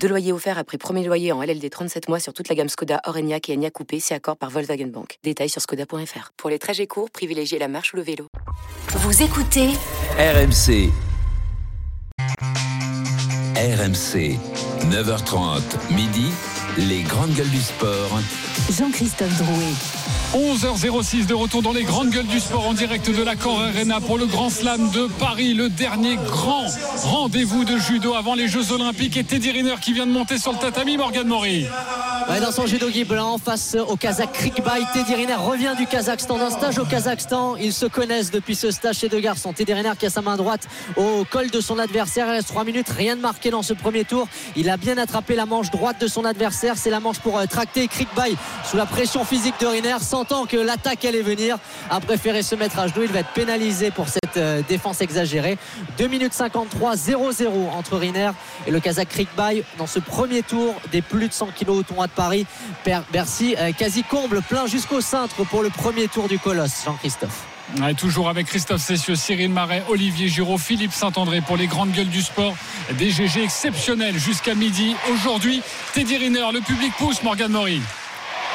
Deux loyers offerts après premier loyer en LLD 37 mois sur toute la gamme Skoda, Orenia et Enya Coupé, c'est accord par Volkswagen Bank. Détails sur skoda.fr. Pour les trajets courts, privilégiez la marche ou le vélo. Vous écoutez RMC. RMC. 9h30, midi. Les grandes gueules du sport. Jean-Christophe Drouet. 11h06 de retour dans les grandes gueules du sport en direct de l'accord Arena pour le Grand Slam de Paris, le dernier grand rendez-vous de judo avant les Jeux Olympiques et Teddy Riner qui vient de monter sur le tatami Morgan Mori. Ouais, dans son judo blanc face au Kazakh Krikbay, Teddy Riner revient du Kazakhstan d'un stage au Kazakhstan. Ils se connaissent depuis ce stage chez deux garçons. Teddy Riner qui a sa main droite au col de son adversaire. Il reste 3 minutes, rien de marqué dans ce premier tour. Il a bien attrapé la manche droite de son adversaire. C'est la manche pour euh, tracter Krikbay sous la pression physique de Riner, sentant que l'attaque allait venir, a préféré se mettre à genoux. Il va être pénalisé pour cette euh, défense exagérée. 2 minutes 53, 0-0 entre Riner et le Kazakh Krikbay dans ce premier tour des plus de 100 kilos au tournoi de Paris. Bercy euh, quasi comble, plein jusqu'au cintre pour le premier tour du Colosse, Jean-Christophe. Toujours avec Christophe Cessieux, Cyril Marais, Olivier Giraud, Philippe Saint-André pour les grandes gueules du sport. Des GG exceptionnels jusqu'à midi. Aujourd'hui, Teddy Riner, le public pousse Morgan Mori.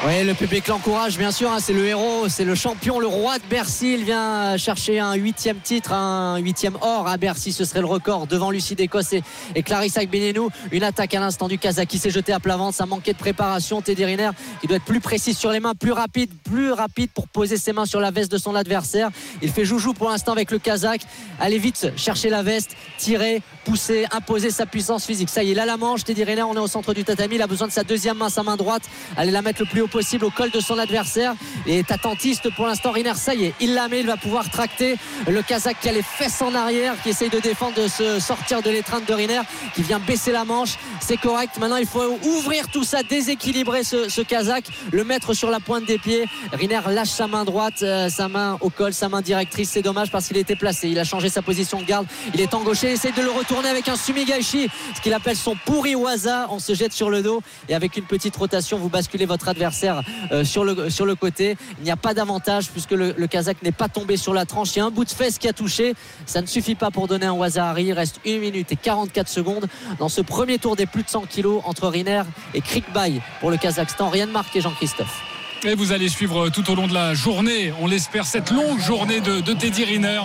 Oui, le public l'encourage, bien sûr. Hein, c'est le héros, c'est le champion, le roi de Bercy. Il vient chercher un huitième titre, un huitième or à Bercy. Ce serait le record devant Lucie d'Écosse et, et Clarissa Benenou. Une attaque à l'instant du Kazakh qui s'est jeté à plat ventre. Ça manquait de préparation. Teddy Riner, il doit être plus précis sur les mains, plus rapide, plus rapide pour poser ses mains sur la veste de son adversaire. Il fait joujou pour l'instant avec le Kazakh. Allez vite chercher la veste, tirer, pousser, imposer sa puissance physique. Ça y est, là la manche. Teddy Riner, on est au centre du tatami. Il a besoin de sa deuxième main, sa main droite. Allez la mettre le plus haut possible au col de son adversaire. Il est attentiste pour l'instant. Riner, ça y est, il la met, il va pouvoir tracter le Kazakh qui a les fesses en arrière, qui essaye de défendre, de se sortir de l'étreinte de Riner, qui vient baisser la manche. C'est correct. Maintenant, il faut ouvrir tout ça, déséquilibrer ce, Kazakh, le mettre sur la pointe des pieds. Riner lâche sa main droite, euh, sa main au col, sa main directrice. C'est dommage parce qu'il était placé. Il a changé sa position de garde. Il est il essaye de le retourner avec un sumigaishi, ce qu'il appelle son pourri waza. On se jette sur le dos et avec une petite rotation, vous basculez votre adversaire euh, sur, le, côté. Il n'y a pas d'avantage puisque le, le Kazakh n'est pas tombé sur la tranche. Il y a un bout de fesse qui a touché. Ça ne suffit pas pour donner un Wazahari. Il reste 1 minute et 44 secondes dans ce premier tour des plus de 100 kilos entre Riner et Krikbay pour le Kazakhstan. Rien de marqué, Jean-Christophe. Et vous allez suivre tout au long de la journée, on l'espère, cette longue journée de, Teddy Riner.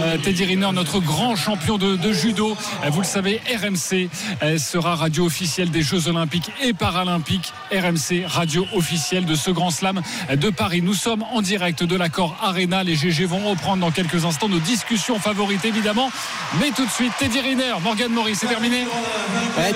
Euh, Teddy Riner, notre grand champion de, judo. Euh, vous le savez, RMC euh, sera radio officielle des Jeux Olympiques et Paralympiques. RMC, radio officielle de ce grand slam de Paris. Nous sommes en direct de l'accord Arena. Les GG vont reprendre dans quelques instants nos discussions favorites, évidemment. Mais tout de suite, Teddy Riner, Morgan Maurice, c'est terminé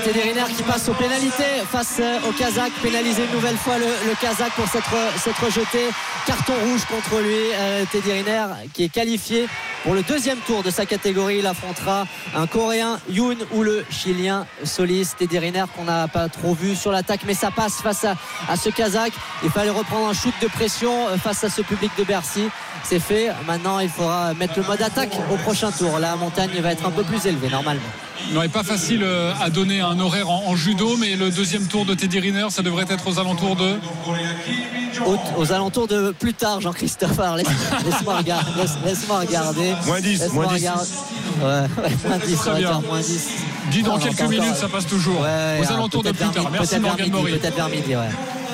Teddy Riner qui passe aux pénalités face au Kazakh. Pénalisé une nouvelle fois le, le Kazakh pour cette s'être rejeté. Carton rouge contre lui. Euh, Teddy Riner qui est qualifié pour le deuxième tour de sa catégorie. Il affrontera un Coréen Yoon ou le Chilien Solis. Teddy Riner qu'on n'a pas trop vu sur l'attaque, mais ça passe face à, à ce Kazakh. Il fallait reprendre un shoot de pression euh, face à ce public de Bercy. C'est fait. Maintenant, il faudra mettre le mode attaque au prochain tour. La montagne va être un peu plus élevée normalement. Non, pas facile euh, à donner un horaire en, en, judo, mais le deuxième tour de Teddy Riner, ça devrait être aux alentours de. Aux, aux alentours de plus tard, Jean-Christophe. Laisse, laisse-moi regarder. Laisse, laisse-moi regarder. Moins 10, laisse moins 10. Regarder. Ouais, ouais, moins 10, Très bien. moins 10. Dis dans Non, quelques minutes, encore. ça passe toujours. Ouais, aux alentours de plus tard. Merci Morgan Maury. Peut-être vers midi, ouais.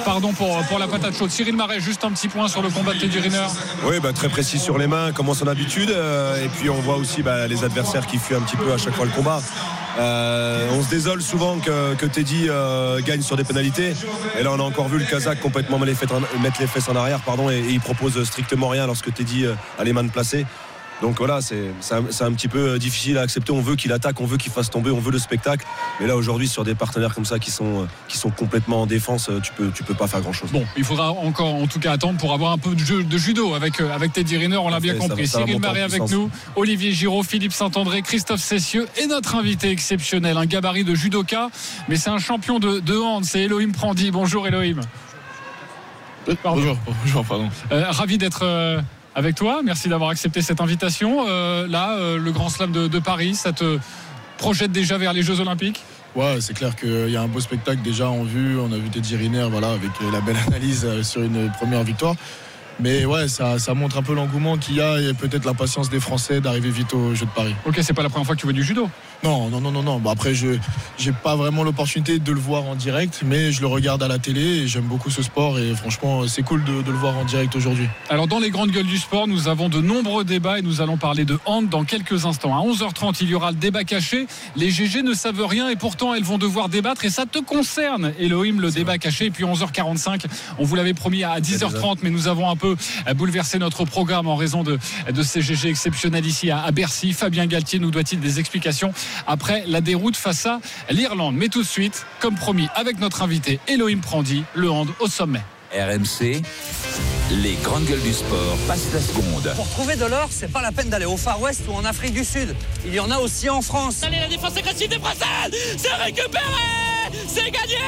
Pardon pour, la patate chaude. Cyril Marais, juste un petit point sur le combat de Teddy Riner. Oui, bah, très précis sur les mains, comme son habitude. Euh, et puis on voit aussi bah, les adversaires qui fuient un petit peu à chaque fois le combat. Euh, on se désole souvent que, Teddy euh, gagne sur des pénalités. Et là, on a encore vu le Kazakh complètement mettre les fesses en, arrière, pardon, et, il propose strictement rien lorsque Teddy a les mains placées. Donc voilà, c'est c'est un, un petit peu difficile à accepter. On veut qu'il attaque, on veut qu'il fasse tomber, on veut le spectacle. Mais là aujourd'hui, sur des partenaires comme ça qui sont, qui sont complètement en défense, tu peux, tu peux pas faire grand chose. Bon, il faudra encore en tout cas attendre pour avoir un peu de jeu de judo avec, euh, avec Teddy Riner, on l'a bien Parfait, ça compris. va- ça Cyril Marais avec nous, Olivier Giraud, Philippe Saint-André, Christophe Cessieux et notre invité exceptionnel, un gabarit de judoka, mais c'est un champion de, de hand, c'est Elohim Prandi. Bonjour Elohim. Pardon. Bonjour, bonjour, pardon. Euh, ravi d'être euh, avec toi. Merci d'avoir accepté cette invitation. Euh, là, euh, le Grand Slam de, de Paris, ça te projette déjà vers les Jeux Olympiques? Ouais, c'est clair qu'il y a un beau spectacle déjà en vue. On a vu Teddy Riner voilà, avec la belle analyse euh, sur une première victoire. Mais ouais, ça, ça montre un peu l'engouement qu'il y a et peut-être l'impatience des Français d'arriver vite au Jeux de Paris. Ok, c'est pas la première fois que tu vois du judo Non, non, non, non, non. Bah après, je j'ai pas vraiment l'opportunité de le voir en direct, mais je le regarde à la télé et j'aime beaucoup ce sport et franchement, c'est cool de, de le voir en direct aujourd'hui. Alors dans les grandes gueules du sport, nous avons de nombreux débats et nous allons parler de hand dans quelques instants. À 11h30, il y aura le débat caché. Les GG ne savent rien et pourtant elles vont devoir débattre et ça te concerne, Elohim, le débat caché. Et puis 11h45, on vous l'avait promis à 10h30, mais nous avons un peu bouleversé notre programme en raison de, de ces GG exceptionnels ici à, à Bercy. Fabien Galtier nous doit-il des explications après la déroute face à l'Irlande. Mais tout de suite, comme promis, avec notre invité Elohim Prandi, le hand au sommet. RMC, les grandes gueules du sport passent la seconde. Pour trouver de l'or, c'est pas la peine d'aller au Far West ou en Afrique du Sud. Il y en a aussi en France. Allez, la défense agressive des Françaises C'est récupéré C'est gagné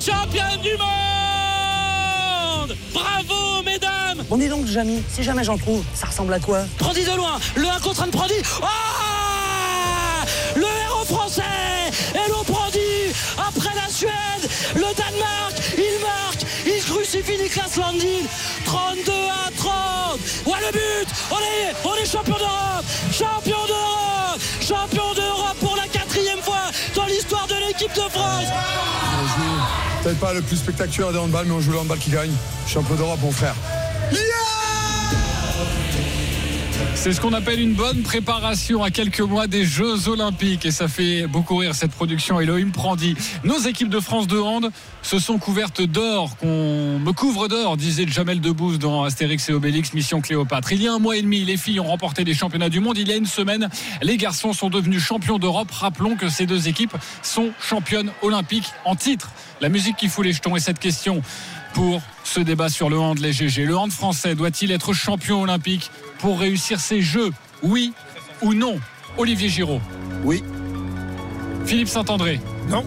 Championne du monde Bravo, mesdames Bon, dis donc, Jamy, si jamais j'en trouve, ça ressemble à quoi? Prandi de loin Le 1 contre 1 de Prandi Oh Français. Hello Prandi Après la Suède, le Danemark, il marque Il crucifie Niklas Landin. 32 à 30 Ouais, le but. On est, on est champion d'Europe. Champion d'Europe. Champion d'Europe pour la quatrième fois dans l'histoire de l'équipe de France. Peut-être pas le plus spectaculaire des handball, mais on joue le handball qui gagne. Champion d'Europe, mon frère. C'est ce qu'on appelle une bonne préparation à quelques mois des Jeux Olympiques et ça fait beaucoup rire cette production Elohim Prandi. Nos équipes de France de hand se sont couvertes d'or, qu'on me couvre d'or, disait Jamel Debbouze dans Astérix et Obélix Mission Cléopâtre. Il y a un mois et demi, les filles ont remporté les championnats du monde. Il y a une semaine, les garçons sont devenus champions d'Europe. Rappelons que ces deux équipes sont championnes olympiques en titre. La musique qui fout les jetons et cette question pour ce débat sur le hand les GG. Le hand français doit-il être champion olympique pour réussir ces Jeux Oui ou non Olivier Giraud Oui. Philippe Saint-André Non.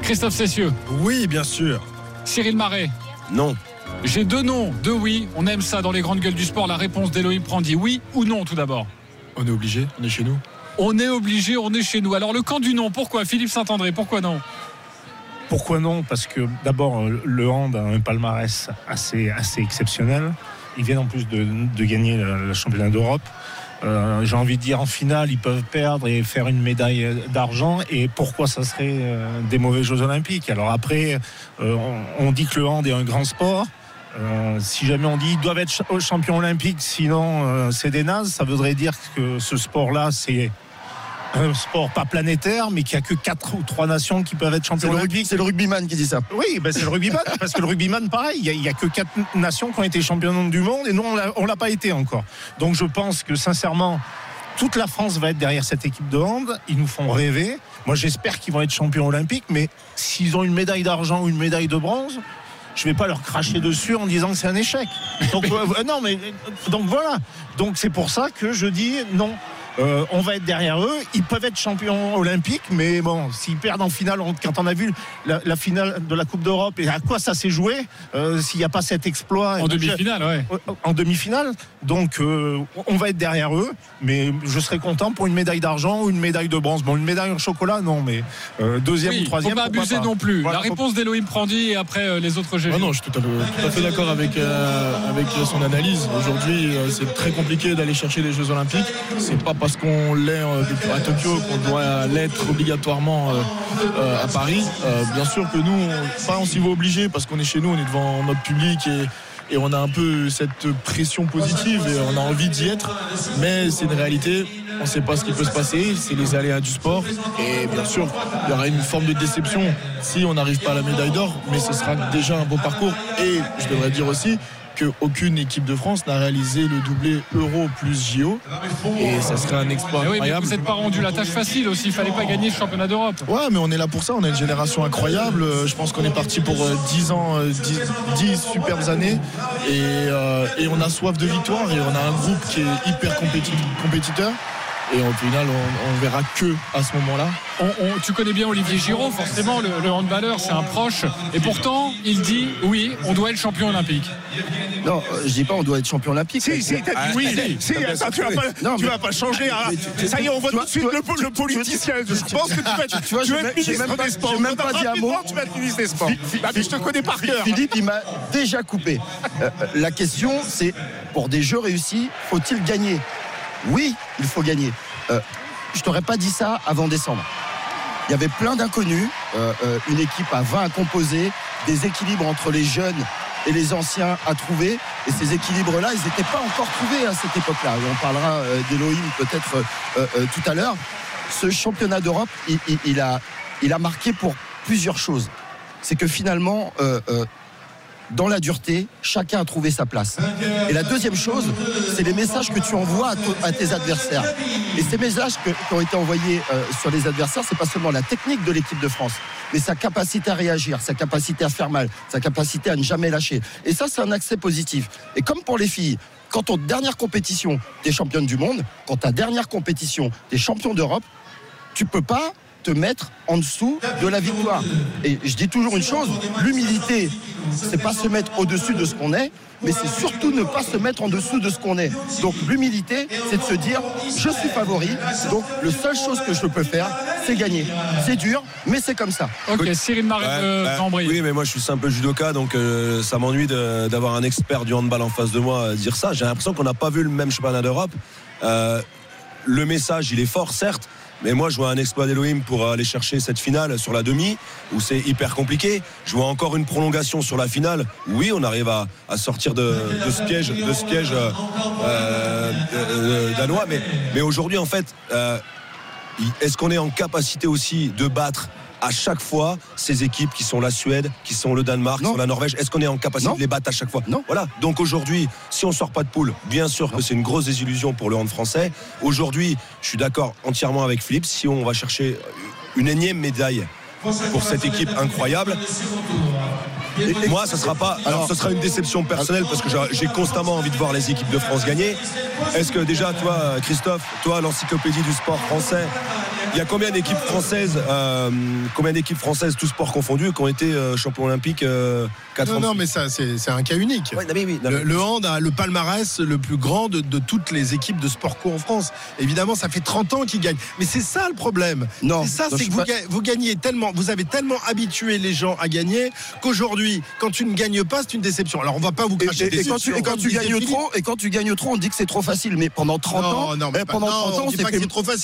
Christophe Cessieux Oui, bien sûr. Cyril Marais Non. J'ai deux noms, deux oui. On aime ça dans les grandes gueules du sport. La réponse d'Elohim Prandi, oui ou non tout d'abord On est obligé, on est chez nous. On est obligé, on est chez nous. Alors le camp du non, pourquoi? Philippe Saint-André, pourquoi non? Pourquoi non? Parce que d'abord, le hand a un palmarès assez, assez exceptionnel. Ils viennent en plus de, gagner le, championnat d'Europe. Euh, J'ai envie de dire en finale, ils peuvent perdre et faire une médaille d'argent. Et pourquoi ça serait euh, des mauvais Jeux Olympiques? Alors après, euh, on, dit que le hand est un grand sport. Si jamais on dit ils doivent être ch- champions olympiques, sinon c'est des nazes, ça voudrait dire que ce sport-là, c'est un sport pas planétaire, mais qu'il n'y a que quatre ou trois nations qui peuvent être champions le, olympiques. rugby, c'est le rugbyman qui dit ça. Oui, ben c'est le rugbyman, parce que le rugbyman, pareil, il n'y a, que quatre nations qui ont été championnes du monde et nous, on l'a- on l'a pas été encore. Donc je pense que sincèrement, toute la France va être derrière cette équipe de hand. Ils nous font rêver. Moi, j'espère qu'ils vont être champions olympiques, mais s'ils ont une médaille d'argent ou une médaille de bronze, je vais pas leur cracher dessus en disant que c'est un échec. Donc euh, non, mais euh, donc voilà. Donc c'est pour ça que je dis non. Euh, on va être derrière eux. Ils peuvent être champions olympiques, mais bon, s'ils perdent en finale, on- quand on a vu la, la finale de la Coupe d'Europe et à quoi ça s'est joué, euh, s'il n'y a pas cet exploit. En demi-finale, ouais. En demi-finale. Donc, euh, on va être derrière eux, mais je serais content pour une médaille d'argent ou une médaille de bronze. Bon, une médaille en chocolat, non, mais euh, deuxième Oui, ou troisième. faut pas abuser non plus. Voilà, la faut- réponse d'Elohim Prandi et après euh, les autres GG. Ah non, je suis tout à fait, tout à fait d'accord avec, euh, avec son analyse. Aujourd'hui, euh, c'est très compliqué d'aller chercher les Jeux Olympiques. C'est pas parce qu'on l'est euh, à Tokyo qu'on doit l'être obligatoirement euh, euh, à Paris. Bien sûr que nous, on s'y va obligé parce qu'on est chez nous, on est devant notre public et, et on a un peu cette pression positive et on a envie d'y être. Mais c'est une réalité. On ne sait pas ce qui peut se passer, c'est les aléas du sport. Et bien sûr, il y aura une forme de déception si on n'arrive pas à la médaille d'or, mais ce sera déjà un beau parcours. Et je devrais dire aussi qu'aucune équipe de France n'a réalisé le doublé Euro plus JO. Et ça serait un exploit Mais oui, mais vous n'êtes pas rendu la tâche facile aussi. Il fallait pas gagner le championnat d'Europe. Ouais, mais on est là pour ça. On a une génération incroyable. Euh, Je pense qu'on est parti pour euh, 10 ans, euh, 10, 10 superbes années. Et, euh, et on a soif de victoire. Et on a un groupe qui est hyper compéti- compétiteur. Et au final, on, on verra que à ce moment-là. On- on- tu connais bien Olivier Giraud, forcément, le, le handballeur, c'est un proche. Et pourtant, il dit oui, on doit être champion olympique. Non, je dis pas on doit être champion olympique. Si, si, t'as dit oui. Si, attends, tu vas pas, Non, tu mais- vas pas changer. hein. Ça y est, on voit tout de suite le, po- le politicien. Je pense que tu vas être, Tu vois, tu vas être ministre même pas- des Sports. même pas dit un mot. Tu vas être ministre des Sports. Bah, mais je te connais par cœur. Philippe, il m'a déjà coupé. Euh, euh, la question, c'est pour des jeux réussis, faut-il gagner? Oui, il faut gagner. Euh, je t'aurais pas dit ça avant décembre. Il y avait plein d'inconnus, euh, euh, une équipe à 20 à composer, des équilibres entre les jeunes et les anciens à trouver. Et ces équilibres-là, ils n'étaient pas encore trouvés à cette époque-là. On parlera euh, d'Elohim peut-être tout à l'heure. Ce championnat d'Europe, il, a, marqué pour plusieurs choses. C'est que finalement, dans la dureté, chacun a trouvé sa place. Et la deuxième chose, c'est les messages que tu envoies à, tes adversaires. Et ces messages qui ont été envoyés euh, sur les adversaires, c'est pas seulement la technique de l'équipe de France, mais sa capacité à réagir, sa capacité à faire mal, sa capacité à ne jamais lâcher. Et ça, c'est un accès positif. Et comme pour les filles, quand ton dernière compétition, t'es championne du monde, quand ta dernière compétition, t'es champion d'Europe, tu peux pas te mettre en dessous de la victoire. Et je dis toujours une chose, l'humilité, c'est pas se mettre au-dessus de ce qu'on est, mais c'est surtout ne pas se mettre en dessous de ce qu'on est. Donc l'humilité, c'est de se dire, je suis favori, donc la seule chose que je peux faire, c'est gagner. C'est dur, mais c'est comme ça. Ok, Cyril Marais Ouais, de Cambrai. oui, mais moi je suis simple judoka, donc euh, ça m'ennuie d'avoir un expert du handball en face de moi euh, dire ça. J'ai l'impression qu'on n'a pas vu le même championnat d'Europe. Euh, le message, il est fort, certes. Mais moi, je vois un exploit d'Elohim pour aller chercher cette finale sur la demi, où c'est hyper compliqué. Je vois encore une prolongation sur la finale. Oui, on arrive à, sortir de, ce piège, de piège euh, euh, euh, danois. Mais, aujourd'hui, en fait, est-ce qu'on est en capacité aussi de battre à chaque fois ces équipes qui sont la Suède, qui sont le Danemark, qui sont la Norvège Est-ce qu'on est en capacité Non. de les battre à chaque fois Non. Voilà. Donc aujourd'hui, si on sort pas de poule, bien sûr que c'est une grosse désillusion pour le hand français. Aujourd'hui, je suis d'accord entièrement avec Philippe. Si on va chercher une énième médaille pour cette équipe incroyable. Moi, ce sera pas. Alors, ce sera une déception personnelle parce que j'ai constamment envie de voir les équipes de France gagner. Est-ce que déjà, toi, Christophe, toi, l'encyclopédie du sport français, il y a combien d'équipes françaises, euh, combien d'équipes françaises, tous sports confondus, qui ont été euh, champions olympiques euh, quatre Non, ans? non, mais ça, c'est un cas unique. Ouais, non, mais oui, non, le, hand a le palmarès le plus grand de, de toutes les équipes de sport co en France. Évidemment, ça fait 30 ans qu'ils gagnent. Mais c'est ça le problème. Non, c'est ça, c'est que vous, pas- ga- vous gagnez tellement, vous avez tellement habitué les gens à gagner qu'aujourd'hui, quand tu ne gagnes pas, c'est une déception. Alors, on va pas vous cracher et- et dessus. quand tu, et quand tu gagnes trop, et quand tu gagnes trop, on dit que c'est trop facile. Mais pendant 30 Non, ans, non, mais eh, pas- pendant non, 30 on ans, on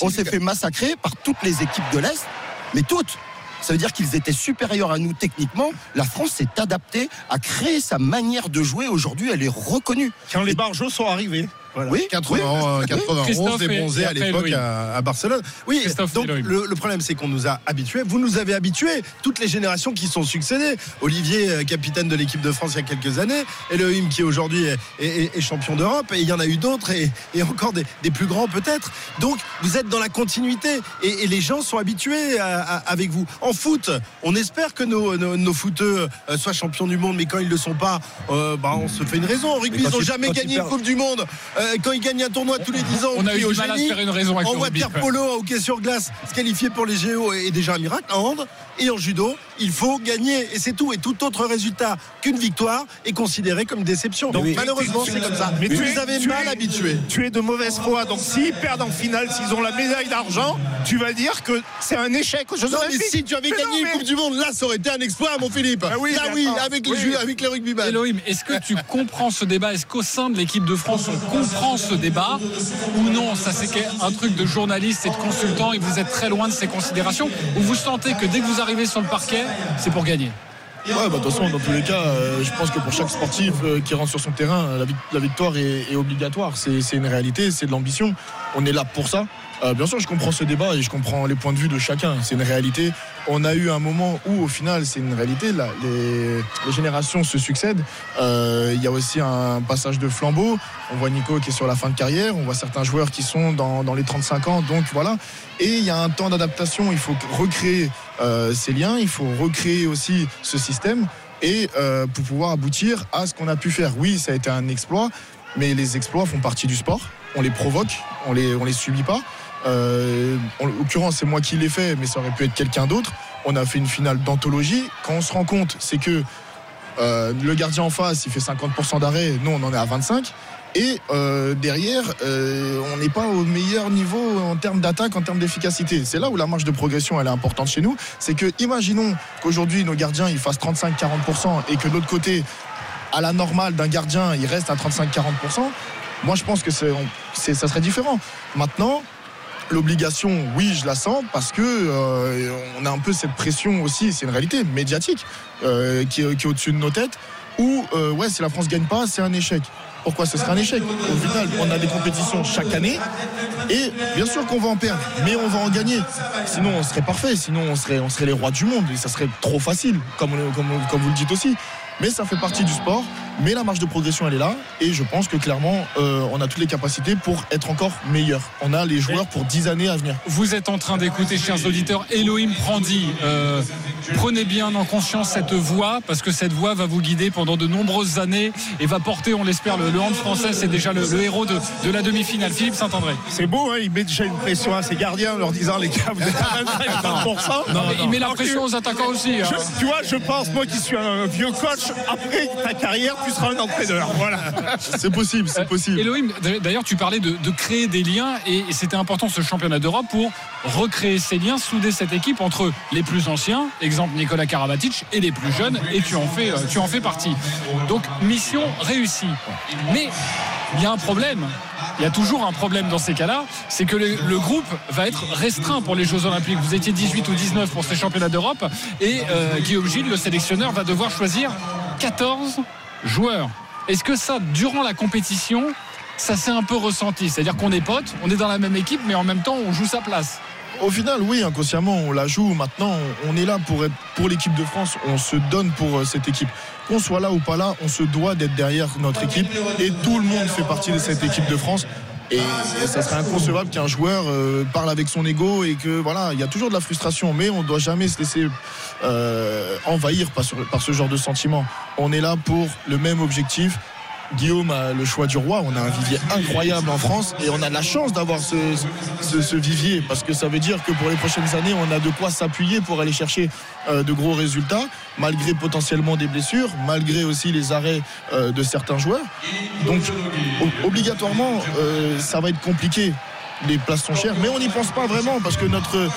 s'est fait, fait massacrer par toutes les équipes de l'Est, mais toutes. Ça veut dire qu'ils étaient supérieurs à nous techniquement. La France s'est adaptée à créer sa manière de jouer. Aujourd'hui, elle est reconnue. Quand les barjots sont arrivés. Voilà. Oui, 80, oui. 91 Christophe et et- bronzé et à l'époque à, à Barcelone. Oui, Christophe donc le, le problème c'est qu'on nous a habitués. Vous nous avez habitués, toutes les générations qui sont succédées. Olivier, euh, capitaine de l'équipe de France il y a quelques années, Elohim qui aujourd'hui est, est- est- est champion d'Europe, et il y en a eu d'autres et, et encore des, des plus grands peut-être. Donc vous êtes dans la continuité et, et les gens sont habitués à- à- avec vous. En foot, on espère que nos, nos, nos footeux euh, soient champions du monde, mais quand ils le sont pas, euh, bah, on se fait une raison. En rugby, ils n'ont jamais gagné une Coupe du Monde. Euh, quand ils gagnent un tournoi tous les 10 ans, On a eu au du mal à faire une raison avec On le voit rugby, Pierre quand même. Polo en hockey sur glace se qualifier pour les JO est déjà un miracle. En hand et en judo, il faut gagner et c'est tout. Et tout autre résultat qu'une victoire est considéré comme déception. Donc malheureusement, tu- c'est comme ça. Mais vous tu les es- avez tu mal es- habitués. Tu es de mauvaise foi. Donc s'ils perdent en finale, s'ils ont la médaille d'argent, tu vas dire que c'est un échec aux Jeux Non, mais Olympiques. si tu avais Mais gagné une mais- Coupe du Monde, là, ça aurait été un exploit, mon Philippe. Ah oui, là, avec les, Oui. jeux- avec les rugbyman. Elohim, est-ce que tu comprends ce débat? Est-ce qu'au sein de l'équipe de France, on comprend ce débat Ou non Ça, c'est un truc de journaliste et de consultant et vous êtes très loin de ces considérations Ou vous sentez que dès que vous arrivez sur le parquet, c'est pour gagner? Ouais, bah, de toute façon, dans tous les cas, euh, je pense que pour chaque sportif euh, qui rentre sur son terrain, la, vic- la victoire est, obligatoire. C'est une réalité, c'est de l'ambition. On est là pour ça. Euh, bien sûr, je comprends ce débat et je comprends les points de vue de chacun. C'est une réalité. On a eu un moment où, au final, c'est une réalité. Les, générations se succèdent. Euh, Il y a aussi un passage de flambeau. On voit Nico qui est sur la fin de carrière. On voit certains joueurs qui sont dans, les 35 ans. Donc voilà. Et il y a un temps d'adaptation. Il faut recréer euh, ces liens. Il faut recréer aussi ce système. Et pour pouvoir aboutir à ce qu'on a pu faire. Oui, ça a été un exploit. Mais les exploits font partie du sport. On les provoque. On les, on les subit pas. Euh, en l'occurrence, c'est moi qui l'ai fait, mais ça aurait pu être quelqu'un d'autre. On a fait une finale d'anthologie. Quand on se rend compte, c'est que euh, le gardien en face, il fait 50% d'arrêt. Nous, on en est à 25. Et euh, derrière, on n'est pas au meilleur niveau en termes d'attaque, en termes d'efficacité. C'est là où la marge de progression elle est importante chez nous. C'est que, imaginons qu'aujourd'hui nos gardiens ils fassent 35-40% et que de l'autre côté, à la normale d'un gardien, il reste à 35-40%. Moi, je pense que ça serait différent. Maintenant, l'obligation, oui, je la sens parce que euh, on a un peu cette pression aussi, c'est une réalité médiatique euh, qui, est- au-dessus de nos têtes. Où, euh, ouais, si la France gagne pas, c'est un échec. Pourquoi ce serait un échec? Au final, on a des compétitions chaque année et bien sûr qu'on va en perdre, mais on va en gagner. Sinon, on serait parfait, sinon on serait, on serait les rois du monde et ça serait trop facile, comme vous le dites aussi. Mais ça fait partie du sport, mais la marge de progression elle est là et je pense que clairement euh, on a toutes les capacités pour être encore meilleur. On a les joueurs pour 10 années à venir. Vous êtes en train d'écouter, chers auditeurs, Elohim Prandi. Euh, prenez bien en conscience cette voix, parce que cette voix va vous guider pendant de nombreuses années et va porter, on l'espère, le, le hand français. C'est déjà le, le héros de, de la demi-finale. Philippe Saint-André. C'est beau, hein, il met déjà une pression à ses gardiens en leur disant les gars, vous êtes à 25%. Non, il met la pression aux attaquants aussi. hein. Je- tu vois, je pense, moi qui suis un vieux coach, après ta carrière, tu seras un entraîneur. Voilà. C'est possible, c'est possible. Elohim, d'ailleurs, tu parlais de, de créer des liens et, et c'était important ce championnat d'Europe pour recréer ces liens, souder cette équipe entre les plus anciens, exemple Nicolas Karabatic, et les plus jeunes, et tu en fais, euh, tu en fais partie. Donc, mission réussie. Mais il y a un problème. Il y a toujours un problème dans ces cas-là, c'est que le, le groupe va être restreint pour les Jeux Olympiques. Vous étiez 18 ou 19 pour ces championnats d'Europe et euh, Guillaume Gilles, le sélectionneur, va devoir choisir 14 joueurs. Est-ce que ça, durant la compétition, ça s'est un peu ressenti? C'est-à-dire qu'on est potes, on est dans la même équipe, mais en même temps, on joue sa place. Au final, oui, inconsciemment, on la joue. Maintenant, on on est là pour être pour l'équipe de France. On se donne pour euh, cette équipe. Qu'on soit là ou pas là, on se doit d'être derrière notre équipe. Et tout le monde fait partie de cette équipe de France. Et, ça serait inconcevable qu'un joueur euh, parle avec son ego et que voilà, il y a toujours de la frustration, mais on ne doit jamais se laisser euh, envahir par par ce genre de sentiment. On est là pour le même objectif. Guillaume a le choix du roi. On a un vivier incroyable en France et on a la chance d'avoir ce, vivier parce que ça veut dire que pour les prochaines années, on a de quoi s'appuyer pour aller chercher euh, de gros résultats, malgré potentiellement des blessures, malgré aussi les arrêts euh, de certains joueurs. Donc, obligatoirement, euh, ça va être compliqué. Les places sont chères, mais on n'y pense pas vraiment parce que notre,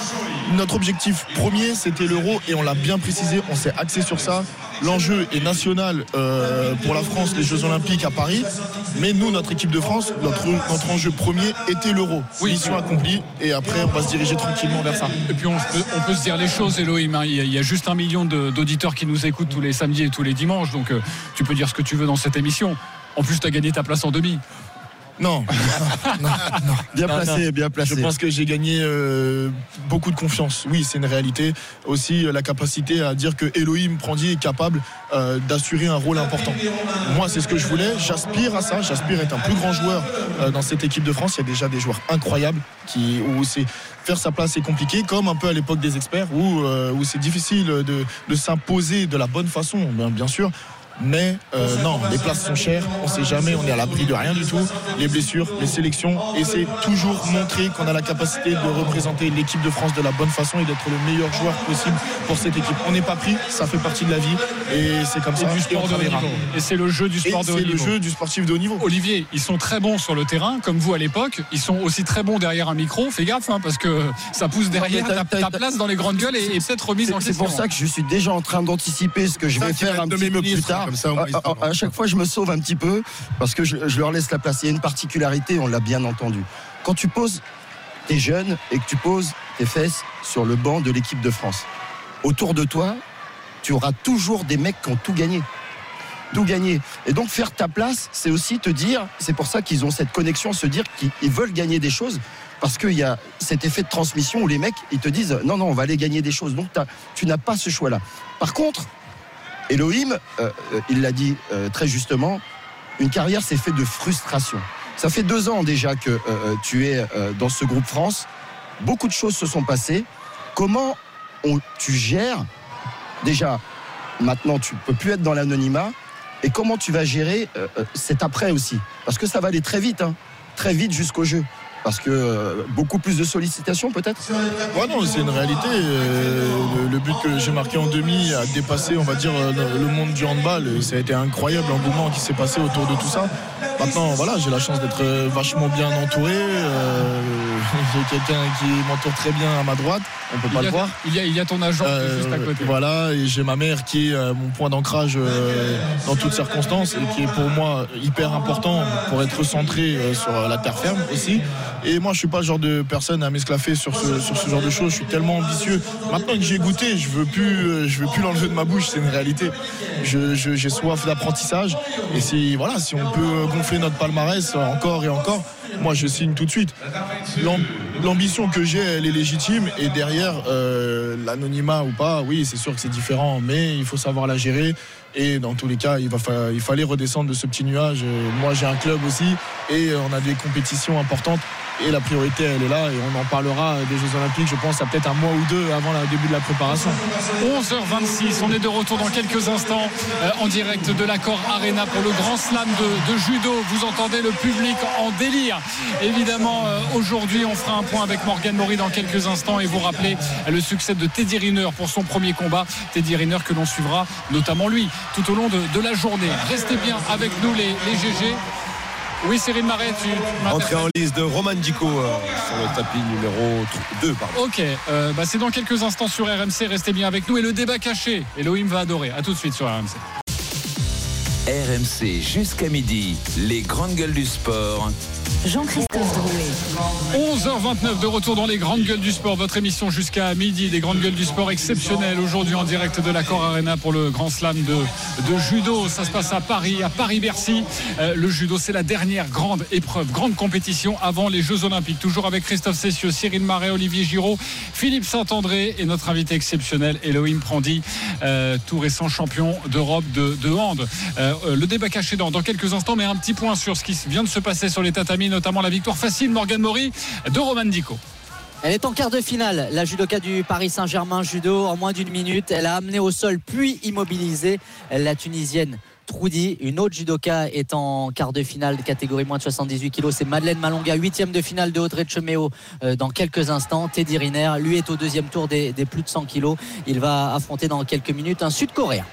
notre objectif premier c'était l'euro et on l'a bien précisé, on s'est axé sur ça. L'enjeu est national euh, pour la France, les Jeux Olympiques à Paris, mais nous, notre équipe de France, notre, notre enjeu premier était l'euro. Mission accomplie et après on va se diriger tranquillement vers ça. Et puis on peut, on peut se dire les choses, Elohim. hein. Il y, a, juste un million d'auditeurs qui nous écoutent tous les samedis et tous les dimanches, donc euh, tu peux dire ce que tu veux dans cette émission. En plus, tu as gagné ta place en demi. Non. Bien Non, placé, non. bien placé. Je pense que j'ai gagné euh, beaucoup de confiance. Oui, c'est une réalité. Aussi euh, la capacité à dire que Elohim Prandi est capable euh, d'assurer un rôle important. Moi, c'est ce que je voulais. J'aspire à ça. J'aspire à être un plus grand joueur euh, dans cette équipe de France. Il y a déjà des joueurs incroyables qui où c'est faire sa place est compliqué, comme un peu à l'époque des experts où, où c'est difficile de, de s'imposer de la bonne façon, bien, bien sûr. Mais euh, non, les places sont chères, on sait jamais, on est à l'abri de rien du tout. Les blessures, les sélections, et c'est toujours montrer qu'on a la capacité de représenter l'équipe de France de la bonne façon et d'être le meilleur joueur possible pour cette équipe. On n'est pas pris, ça fait partie de la vie, et c'est comme C'est ça. du et sport on de haut niveau. Et c'est le jeu du sport Et de haut C'est le niveau. jeu du sportif de haut niveau. Olivier, ils sont très bons sur le terrain, comme vous à l'époque. Ils sont aussi très bons derrière un micro. Fais gaffe, hein, parce que ça pousse derrière. Ta, t'as- ta place dans les grandes gueules est peut-être remise en C'est question. c'est pour ça que je suis déjà en train d'anticiper ce que je vais faire un petit peu plus tard. Comme ça, moins, ils À, à- à chaque fois, je me sauve un petit peu parce que je, je leur laisse la place. Il y a une particularité, on l'a bien entendu. Quand tu poses tes jeunes et que tu poses tes fesses sur le banc de l'équipe de France, autour de toi, tu auras toujours des mecs qui ont tout gagné. Tout gagné. Et donc faire ta place, c'est aussi te dire, c'est pour ça qu'ils ont cette connexion, se dire qu'ils ils veulent gagner des choses, parce qu'il y a cet effet de transmission où les mecs, ils te disent, non, non, on va aller gagner des choses. Donc tu n'as pas ce choix-là. Par contre, Elohim, euh, euh, il l'a dit euh, très justement, une carrière c'est fait de frustration. Ça fait deux ans déjà que tu es dans ce groupe France. Beaucoup de choses se sont passées. Comment tu gères déjà maintenant tu peux plus être dans l'anonymat et comment tu vas gérer cet après aussi? Parce que ça va aller très vite hein, très vite jusqu'au jeu Parce que euh, beaucoup plus de sollicitations peut-être? Ouais, non, c'est une réalité. Euh, le, but que j'ai marqué en demi a dépassé, on va dire, euh, le, monde du handball. Ça a été incroyable l'engouement qui s'est passé autour de tout ça. Maintenant, voilà, j'ai la chance d'être vachement bien entouré. j'ai quelqu'un qui m'entoure très bien à ma droite. On peut Il pas le voir. Il y a, il y a ton agent Euh, juste à côté. Voilà, et j'ai ma mère qui est euh, mon point d'ancrage euh, dans toutes circonstances et qui est pour moi hyper important pour être centré euh, sur la terre ferme aussi. Et moi, je suis pas le genre de personne à m'esclaffer sur ce, sur ce genre de choses. Je suis tellement ambitieux. Maintenant que j'ai goûté, je veux plus, je veux plus l'enlever de ma bouche. C'est une réalité. Je- je- J'ai soif d'apprentissage. Et si, voilà, si on peut gonfler notre palmarès encore et encore, moi, je signe tout de suite. L'ambition que j'ai, elle est légitime. Et derrière, euh, l'anonymat ou pas, oui, c'est sûr que c'est différent, mais il faut savoir la gérer. Et dans tous les cas, il, va fa- il fallait redescendre de ce petit nuage. Euh, Moi, j'ai un club aussi et on a des compétitions importantes. Et la priorité, elle est là. Et on en parlera des Jeux Olympiques, je pense, à peut-être un mois ou deux avant le début de la préparation. 11h26, on est de retour dans quelques instants euh, en direct de l'accord Arena pour le grand slam de, judo. Vous entendez le public en délire. Évidemment, euh, aujourd'hui, on fera un point avec Morgan Maury dans quelques instants et vous rappeler euh, le succès de Teddy Riner pour son premier combat. Teddy Riner que l'on suivra, notamment lui, tout au long de, de la journée. Restez bien avec nous, les, les GG. Oui, Cyril Marais, tu Entrée en liste de Roman Dico euh, sur le tapis numéro 2. Pardon. Ok, euh, bah, c'est dans quelques instants sur RMC. Restez bien avec nous. Et le débat caché, Elohim va adorer. À tout de suite sur RMC. RMC jusqu'à midi, les grandes gueules du sport. Jean-Christophe Drouet. 11h29 de retour dans les grandes gueules du sport. Votre émission jusqu'à midi, des grandes gueules du sport exceptionnelles. Aujourd'hui en direct de l'accord Arena pour le grand slam de, judo. Ça se passe à Paris, à Paris-Bercy. Euh, le judo, c'est la dernière grande épreuve, grande compétition avant les Jeux Olympiques. Toujours avec Christophe Cessieux, Cyril Marais, Olivier Giraud, Philippe Saint-André et notre invité exceptionnel, Elohim Prandi, euh, tout récent champion d'Europe de, de hand. Euh, le débat caché dans, dans quelques instants, mais un petit point sur ce qui vient de se passer sur les tatamis, notamment la victoire facile Morgan Mori de Roman Dico. Elle est en quart de finale, la judoka du Paris Saint-Germain judo en moins d'une minute. Elle a amené au sol puis immobilisé la Tunisienne. Troudi, une autre judoka est en quart de finale de catégorie moins de 78 kg. C'est Madeleine Malonga, huitième de finale de Audrey Cheméo euh, dans quelques instants. Teddy Riner, lui est au deuxième tour des, des plus de 100 kg. Il va affronter dans quelques minutes un Sud-Coréen.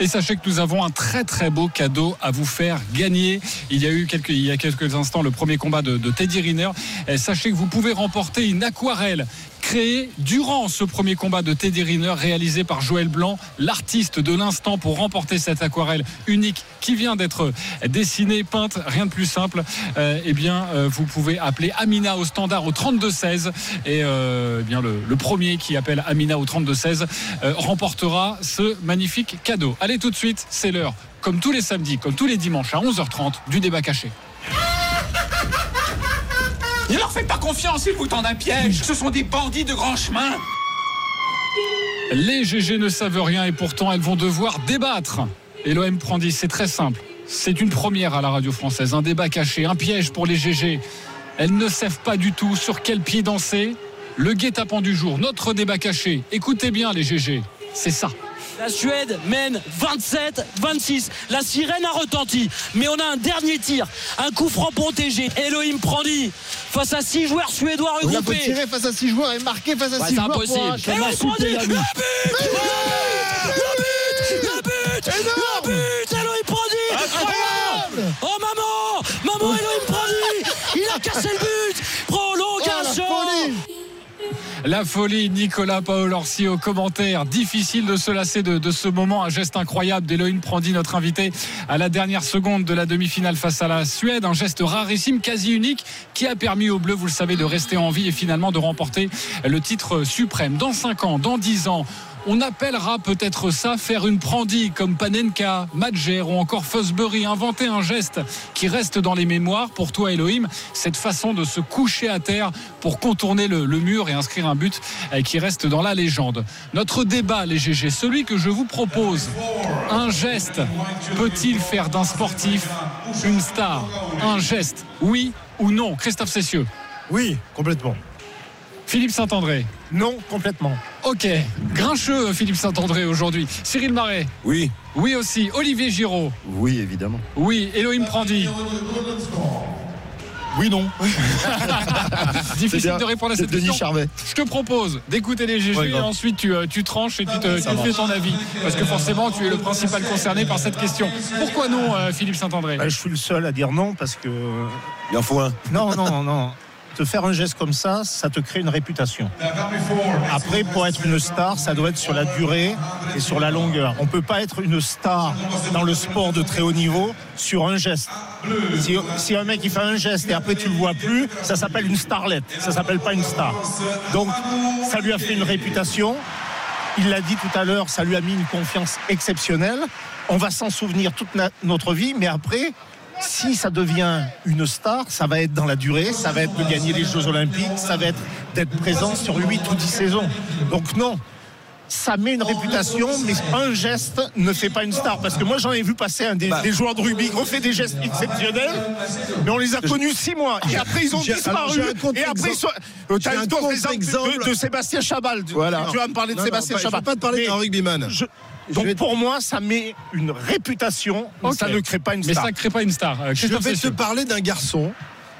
Et sachez que nous avons un très très beau cadeau à vous faire gagner. Il y a eu quelques, il y a quelques instants le premier combat de, Teddy Riner. Sachez que vous pouvez remporter une aquarelle créée durant ce premier combat de Teddy Riner réalisé par Joël Blanc, l'artiste de l'instant pour remporter cette aquarelle unique qui vient d'être dessinée, peinte, rien de plus simple. Euh, eh bien, euh, vous pouvez appeler Amina au standard au 32-16 et euh, eh bien le, premier qui appelle Amina au 32-16 euh, remportera ce magnifique cadeau. Allez tout de suite, c'est l'heure, comme tous les samedis, comme tous les dimanches à 11h30 du débat caché. Ne leur faites pas confiance, ils vous tendent un piège. Ce sont des bandits de grand chemin. Les GG ne savent rien et pourtant elles vont devoir débattre. Et l'OM prend 10, c'est très simple. C'est une première à la radio française, un débat caché, un piège pour les GG. Elles ne savent pas du tout sur quel pied danser. Le guet-apens du jour, notre débat caché. Écoutez bien les GG, c'est ça. La Suède mène 27-26. La sirène a retenti. Mais on a un dernier tir. Un coup franc protégé. Elohim Prandi face à 6 joueurs suédois Il a faut regroupés. tirer face à 6 joueurs et marquer face à Ouais, 6 c'est joueurs. pour impossible. Elohim Prandi, le ami. but Le but Le but Elohim Prandi Oh maman Maman Elohim Prandi Il a cassé le but La folie, Nicolas Paolorsi au commentaire. Difficile de se lasser de, ce moment. Un geste incroyable d'Elohim Prandi, notre invité, à la dernière seconde de la demi-finale face à la Suède. Un geste rarissime, quasi unique, qui a permis aux Bleus, vous le savez, de rester en vie et finalement de remporter le titre suprême. Dans 5 ans, dans 10 ans, on appellera peut-être ça faire une Prandi comme Panenka, Madjer ou encore Fosbury. Inventer un geste qui reste dans les mémoires pour toi, Elohim. Cette façon de se coucher à terre pour contourner le, le mur et inscrire un but euh, qui reste dans la légende. Notre débat, les GG, celui que je vous propose, un geste peut-il faire d'un sportif une star? Un geste, oui ou non? Christophe Cessieux Oui, complètement. Philippe Saint-André Non, complètement. Ok, grincheux Philippe Saint-André aujourd'hui. Cyril Marais Oui. Oui aussi. Olivier Giraud Oui, évidemment. Oui. Elohim Prandi Oui, non. Difficile de répondre à cette Denis question. Charvet. Je te propose d'écouter les GG Ouais, et ensuite tu, euh, tu tranches et tu, te, tu fais ton avis. Parce que forcément, tu es le principal concerné par cette question. Pourquoi non, euh, Philippe Saint-André? Bah, je suis le seul à dire non parce que. Il en faut un. Non, non, non. Te faire un geste comme ça, ça te crée une réputation. Après, pour être une star, ça doit être sur la durée et sur la longueur. On ne peut pas être une star dans le sport de très haut niveau sur un geste. Si, si un mec il fait un geste et après tu le vois plus, ça s'appelle une starlette. Ça s'appelle pas une star. Donc, ça lui a fait une réputation. Il l'a dit tout à l'heure, ça lui a mis une confiance exceptionnelle. On va s'en souvenir toute notre vie, mais après, si ça devient une star, ça va être dans la durée, ça va être de gagner les Jeux Olympiques, ça va être d'être présent sur 8 ou 10 saisons. Donc non, ça met une réputation, mais un geste ne fait pas une star. Parce que moi, j'en ai vu passer un des, des joueurs de rugby qui ont fait des gestes exceptionnels, mais on les a connus six mois. Et après, ils ont disparu. un Et après, ils sont- J'ai t'as un exemple de, de Sébastien Chabal. Tu- Voilà. Tu vas me parler de Non, non, Sébastien pas- je Chabal. veux pas te parler d'un rugbyman. je- donc pour moi, ça met une réputation, mais ça ne crée pas une Mais star. ça ne crée pas une star. Euh, Je vais te parler d'un garçon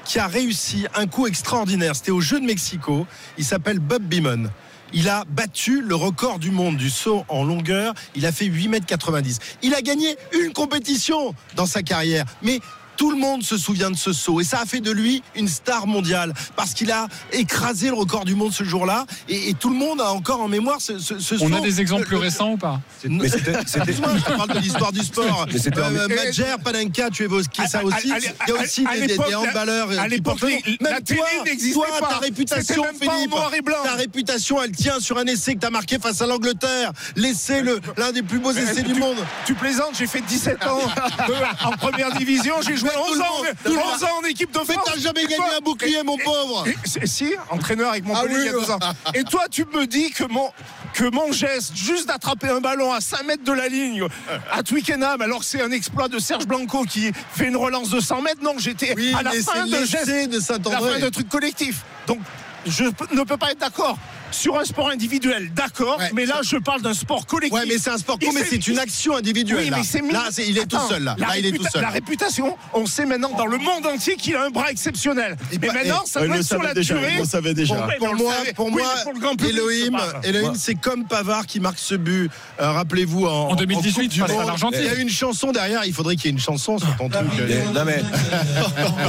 qui a réussi un coup extraordinaire. C'était au Jeu de Mexico. Il s'appelle Bob Beamon. Il a battu le record du monde du saut en longueur. Il a fait 8,90 m. Il a gagné une compétition dans sa carrière. Mais tout le monde se souvient de ce saut et ça a fait de lui une star mondiale parce qu'il a écrasé le record du monde ce jour-là et, et tout le monde a encore en mémoire ce, ce, ce On saut. a des exemples Le- plus le- récents ou pas Mais c'était. je te parle de l'histoire du sport. Euh, Madjer, Panenka, tu évoquais ça aussi. Il y a aussi à des, des- handballeurs. à l'époque, Même la télé toi, n'existait toi, pas. ta réputation, C'était même pas en Philippe, noir et blanc. ta réputation, elle tient sur un essai que tu as marqué face à l'Angleterre. L'essai, le- l'un des plus beaux essais du monde. tu plaisantes, j'ai fait 17 ans de- en première division, j'ai joué 11 le ans, monde, tout le 11 monde. ans en équipe de Mais France. t'as jamais gagné toi- un bouclier, mon pauvre. Si, entraîneur avec Montpellier Ah il y a deux ans. Et toi, tu me dis que mon, que mon geste, juste d'attraper un ballon à 5 mètres de la ligne à Twickenham, alors que c'est un exploit de Serge Blanco qui fait une relance de 100 mètres, non, j'étais Oui, à la mais fin de geste, de la fin de truc collectif. Donc, je ne peux pas être d'accord. Sur un sport individuel, d'accord, Ouais, mais là je parle d'un sport collectif. Ouais, mais c'est un sport co, Il mais c'est une action individuelle. Oui, là. mais c'est mis- Là, c'est- il est tout seul. Là, La, Là, il est tout seul. la réputation, on sait maintenant dans le monde entier qu'il a un bras exceptionnel. Et mais pas- maintenant, et- ça doit être sur la déjà, durée. le savait déjà. Bon, Pour on moi, pour Oui, moi, mais pour le grand public, Elohim. Elohim, c'est comme Pavard qui marque ce but. Euh, Rappelez-vous en, En 2018, Coupe du face à l'Argentine. Il y a une chanson derrière. Il faudrait qu'il y ait une chanson sur ton truc. Mais- Non mais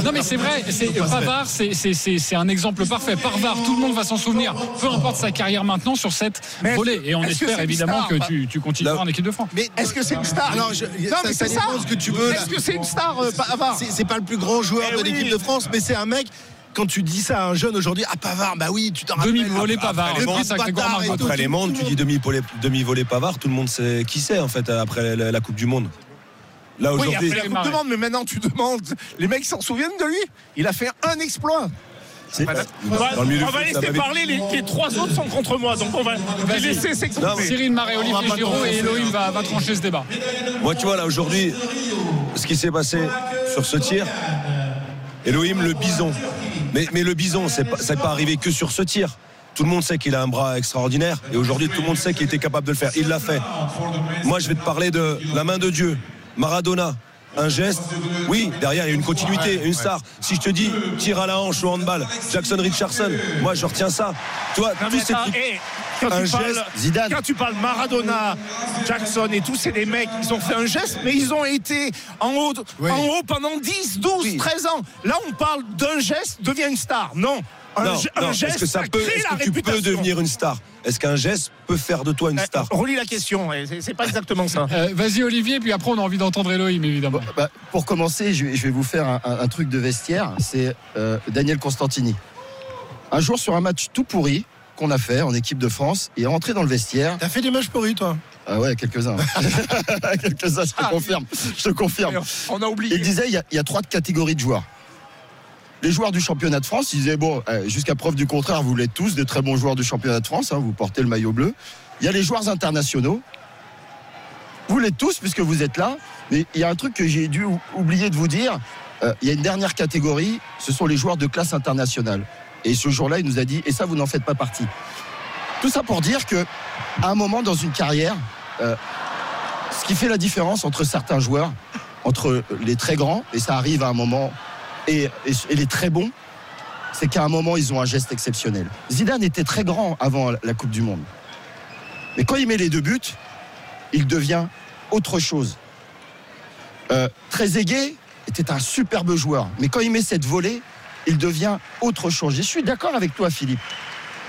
Non mais c'est vrai, c'est, Pavard c'est, c'est, c'est, c'est un exemple parfait. Pavard, tout le monde va s'en souvenir, peu importe sa carrière maintenant sur cette Mais volée. Et on espère évidemment star que tu, tu continueras en équipe de France. Mais Est-ce que c'est une star? Je- Non, ça- mais ça ça. ce que tu veux. Est-ce que c'est une star, euh, Pavard? C'est c'est pas le plus grand joueur Eh de oui. l'équipe de France, mais c'est un mec. Quand tu dis ça à un jeune aujourd'hui, ah Pavard, bah oui, tu t'en rappelles. Demi-volée Pavard, Le Margot. tout, après les mondes, tu dis demi-volée demi Pavard, tout le monde sait qui c'est en fait après la, la Coupe du Monde. Là Oui, aujourd'hui. après la Coupe du Monde, mais maintenant tu demandes, les mecs s'en souviennent de lui Il a fait un exploit. C'est- On va, on foot, laisser parler, les, les trois autres sont contre moi, donc on va les laisser s'exprimer. Cyril Marais, Olivier t'enfoncer. et Elohim va, va trancher ce débat. Moi, tu vois, là, aujourd'hui, ce qui s'est passé sur ce tir, Elohim, le bison. Mais, mais le bison, c'est pas, c'est pas arrivé que sur ce tir. Tout le monde sait qu'il a un bras extraordinaire et aujourd'hui tout le monde sait qu'il était capable de le faire. Il l'a fait. Moi je vais te parler de la main de Dieu, Maradona. Un geste, oui, derrière il y a une continuité, une star. Si je te dis tir à la hanche au handball, Jackson Richardson, moi je retiens ça. Toi, tous ces trucs. Quand, Un tu parles, Zidane. quand tu parles Maradona, Jackson et tous, c'est des mecs, ils ont fait un geste, mais ils ont été en haut, Oui. en haut pendant 10, 12, Oui. 13 ans. Là, on parle d'un geste, devient une star. Non. Un, Non, ge- un non, geste, est-ce que ça peut, crée est-ce la que tu peux devenir une star? Est-ce qu'un geste peut faire de toi une Eh, star? Relis la question, c'est c'est pas exactement ça. Euh, vas-y Olivier, puis après on a envie d'entendre Elohim évidemment. Bah, pour commencer, je vais, je vais vous faire un, un- un truc de vestiaire. C'est euh, Daniel Constantini. Un jour, sur un match tout pourri qu'on a fait en équipe de France, il est rentré dans le vestiaire. T'as fait des matchs pourris, toi Ah ouais, quelques-uns. quelques-uns, je te confirme. Je te confirme. On a oublié. Il disait il y, a, il y a trois catégories de joueurs. Les joueurs du championnat de France, ils disaient bon, euh, jusqu'à preuve du contraire, vous l'êtes tous des très bons joueurs du championnat de France, hein, vous portez le maillot bleu. Il y a les joueurs internationaux. Vous l'êtes tous puisque vous êtes là. Mais il y a un truc que j'ai dû ou- oublier de vous dire. Euh, il y a une dernière catégorie, ce sont les joueurs de classe internationale. Et ce jour-là, il nous a dit, et ça, vous n'en faites pas partie. Tout ça pour dire que, à un moment dans une carrière, euh, ce qui fait la différence entre certains joueurs, entre les très grands, et ça arrive à un moment et, les très bons, c'est qu'à un moment, ils ont un geste exceptionnel. Zidane était très grand avant la Coupe du Monde. Mais quand il met les deux buts, il devient autre chose. Euh, Trezeguet était un superbe joueur, mais quand il met cette volée, il devient autre chose. Je suis d'accord avec toi, Philippe.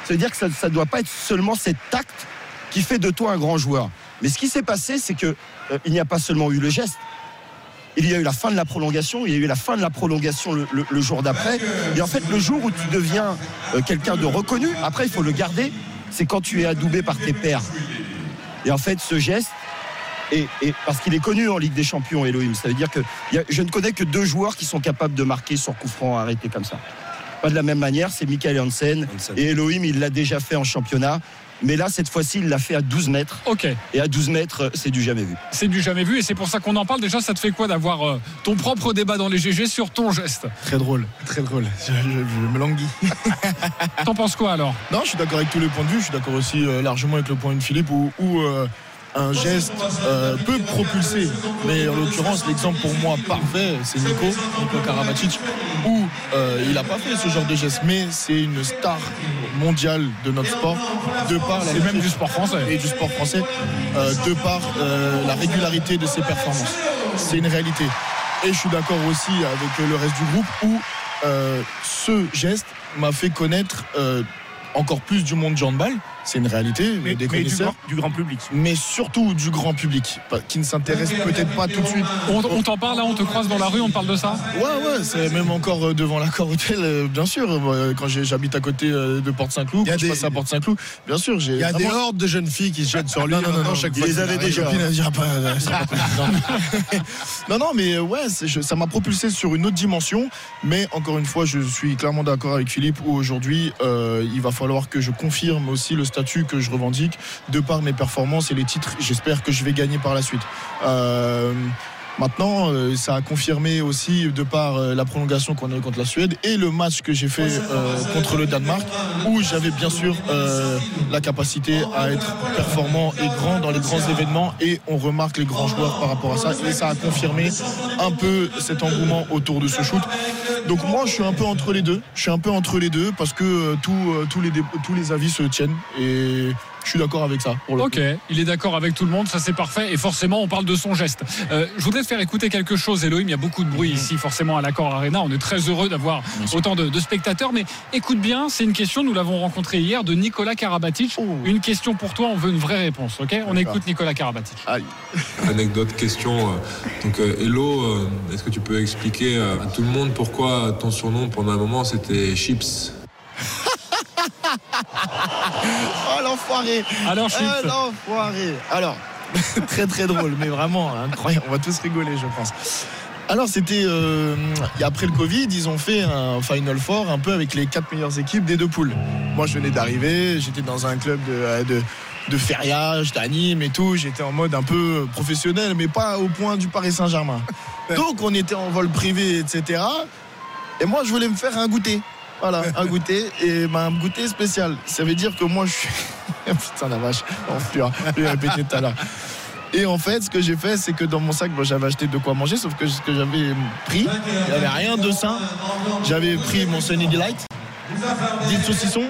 Ça veut dire que ça ne doit pas être seulement cet acte qui fait de toi un grand joueur. Mais ce qui s'est passé, c'est que euh, il n'y a pas seulement eu le geste. Il y a eu la fin de la prolongation, il y a eu la fin de la prolongation le jour d'après. Et en fait, le jour où tu deviens euh, quelqu'un de reconnu, après, il faut le garder, c'est quand tu es adoubé par tes pairs. Et en fait, ce geste, et, et parce qu'il est connu en Ligue des Champions, Elohim, ça veut dire que il y a- je ne connais que deux joueurs qui sont capables de marquer sur coup franc arrêté comme ça. Pas de la même manière, c'est Michael Hansen. Et Elohim, il l'a déjà fait en championnat. Mais là, cette fois-ci, il l'a fait à 12 mètres. Ok. Et à 12 mètres, c'est du jamais vu. C'est du jamais vu et c'est pour ça qu'on en parle. Déjà, ça te fait quoi d'avoir euh, ton propre débat dans les GG sur ton geste? Très drôle, très drôle. Je, je- je me languis. T'en penses quoi alors? Non, je suis d'accord avec tous les points de vue. Je suis d'accord aussi euh, largement avec le point de Philippe où, où, euh, un geste euh, peut propulser. Mais en l'occurrence, l'exemple pour moi parfait, c'est Nico, Nico Karabatic, où euh, il n'a pas fait ce genre de geste. Mais c'est une star mondiale de notre sport, de par la Et même du sport français. et du sport français, euh, de par euh, la régularité de ses performances. C'est une réalité. Et je suis d'accord aussi avec le reste du groupe où euh, ce geste m'a fait connaître euh, encore plus du monde du handball. C'est une réalité, mais, des mais du connaisseurs. grand- du grand public. Mais surtout du grand public, qui ne s'intéresse peut-être pas tout de suite. On, on t'en parle là, on te croise dans la rue, on te parle de ça? Ouais, ouais, c'est même encore euh, devant l'accord hôtel, euh, bien sûr. Moi, Quand j'habite à côté euh, de Porte-Saint-Cloud, quand je passe à Porte-Saint-Cloud, bien sûr, j'ai. Il y a des vraiment- hordes de jeunes filles qui se jettent sur lui non, non, non, non, chaque il fois. les avait déjà. Euh, non. non, non, mais euh, ouais, ça m'a propulsé sur une autre dimension. Mais encore une fois, je suis clairement d'accord avec Philippe où aujourd'hui, euh, il va falloir que je confirme aussi le statut que je revendique de par mes performances et les titres. J'espère que je vais gagner par la suite. Euh, Maintenant, euh, ça a confirmé aussi de par euh, la prolongation qu'on a eu contre la Suède et le match que j'ai fait euh, contre le Danemark, où j'avais bien sûr euh, la capacité à être performant et grand dans les grands événements et on remarque les grands joueurs par rapport à ça et ça a confirmé un peu cet engouement autour de ce shoot. Donc moi, je suis un peu entre les deux. Je suis un peu entre les deux parce que euh, tout, tous, les, tous les avis se tiennent et je suis d'accord avec ça. Pour le Ok, il est d'accord avec tout le monde, ça c'est parfait. Et forcément, on parle de son geste. Euh, je voudrais te faire écouter quelque chose, Elohim. Il y a beaucoup de bruit ici, forcément, à l'Accord Arena. On est très heureux d'avoir autant de, de spectateurs. Mais écoute bien, c'est une question, nous l'avons rencontré hier, de Nicolas Karabatic. Une question pour toi, on veut une vraie réponse. Ok? On écoute Nicolas Karabatic. Anecdote, question. euh, Donc, euh, Hello, euh, est-ce que tu peux expliquer à tout le monde pourquoi ton surnom pendant un moment c'était Chips? Oh l'enfoiré Alors, Chips l'enfoiré Alors, très très drôle, mais vraiment incroyable. On va tous rigoler, je pense. Alors, c'était euh, après le Covid, ils ont fait un Final Four un peu avec les quatre meilleures équipes des deux poules. Moi, je venais d'arriver, j'étais dans un club de, euh, de, de fériage, d'anime et tout. J'étais en mode un peu professionnel, mais pas au point du Paris Saint-Germain. Donc, on était en vol privé, etc. Et moi, je voulais me faire un goûter. Voilà, un goûter et ben, un goûter spécial. Ça veut dire que moi, je suis. Putain, la vache, on plus, je répéter tout à l'heure. Et en fait, ce que j'ai fait, c'est que dans mon sac, j'avais acheté de quoi manger, sauf que ce que j'avais pris, il n'y avait rien de sain. J'avais pris mon Sunny Delight, des saucissons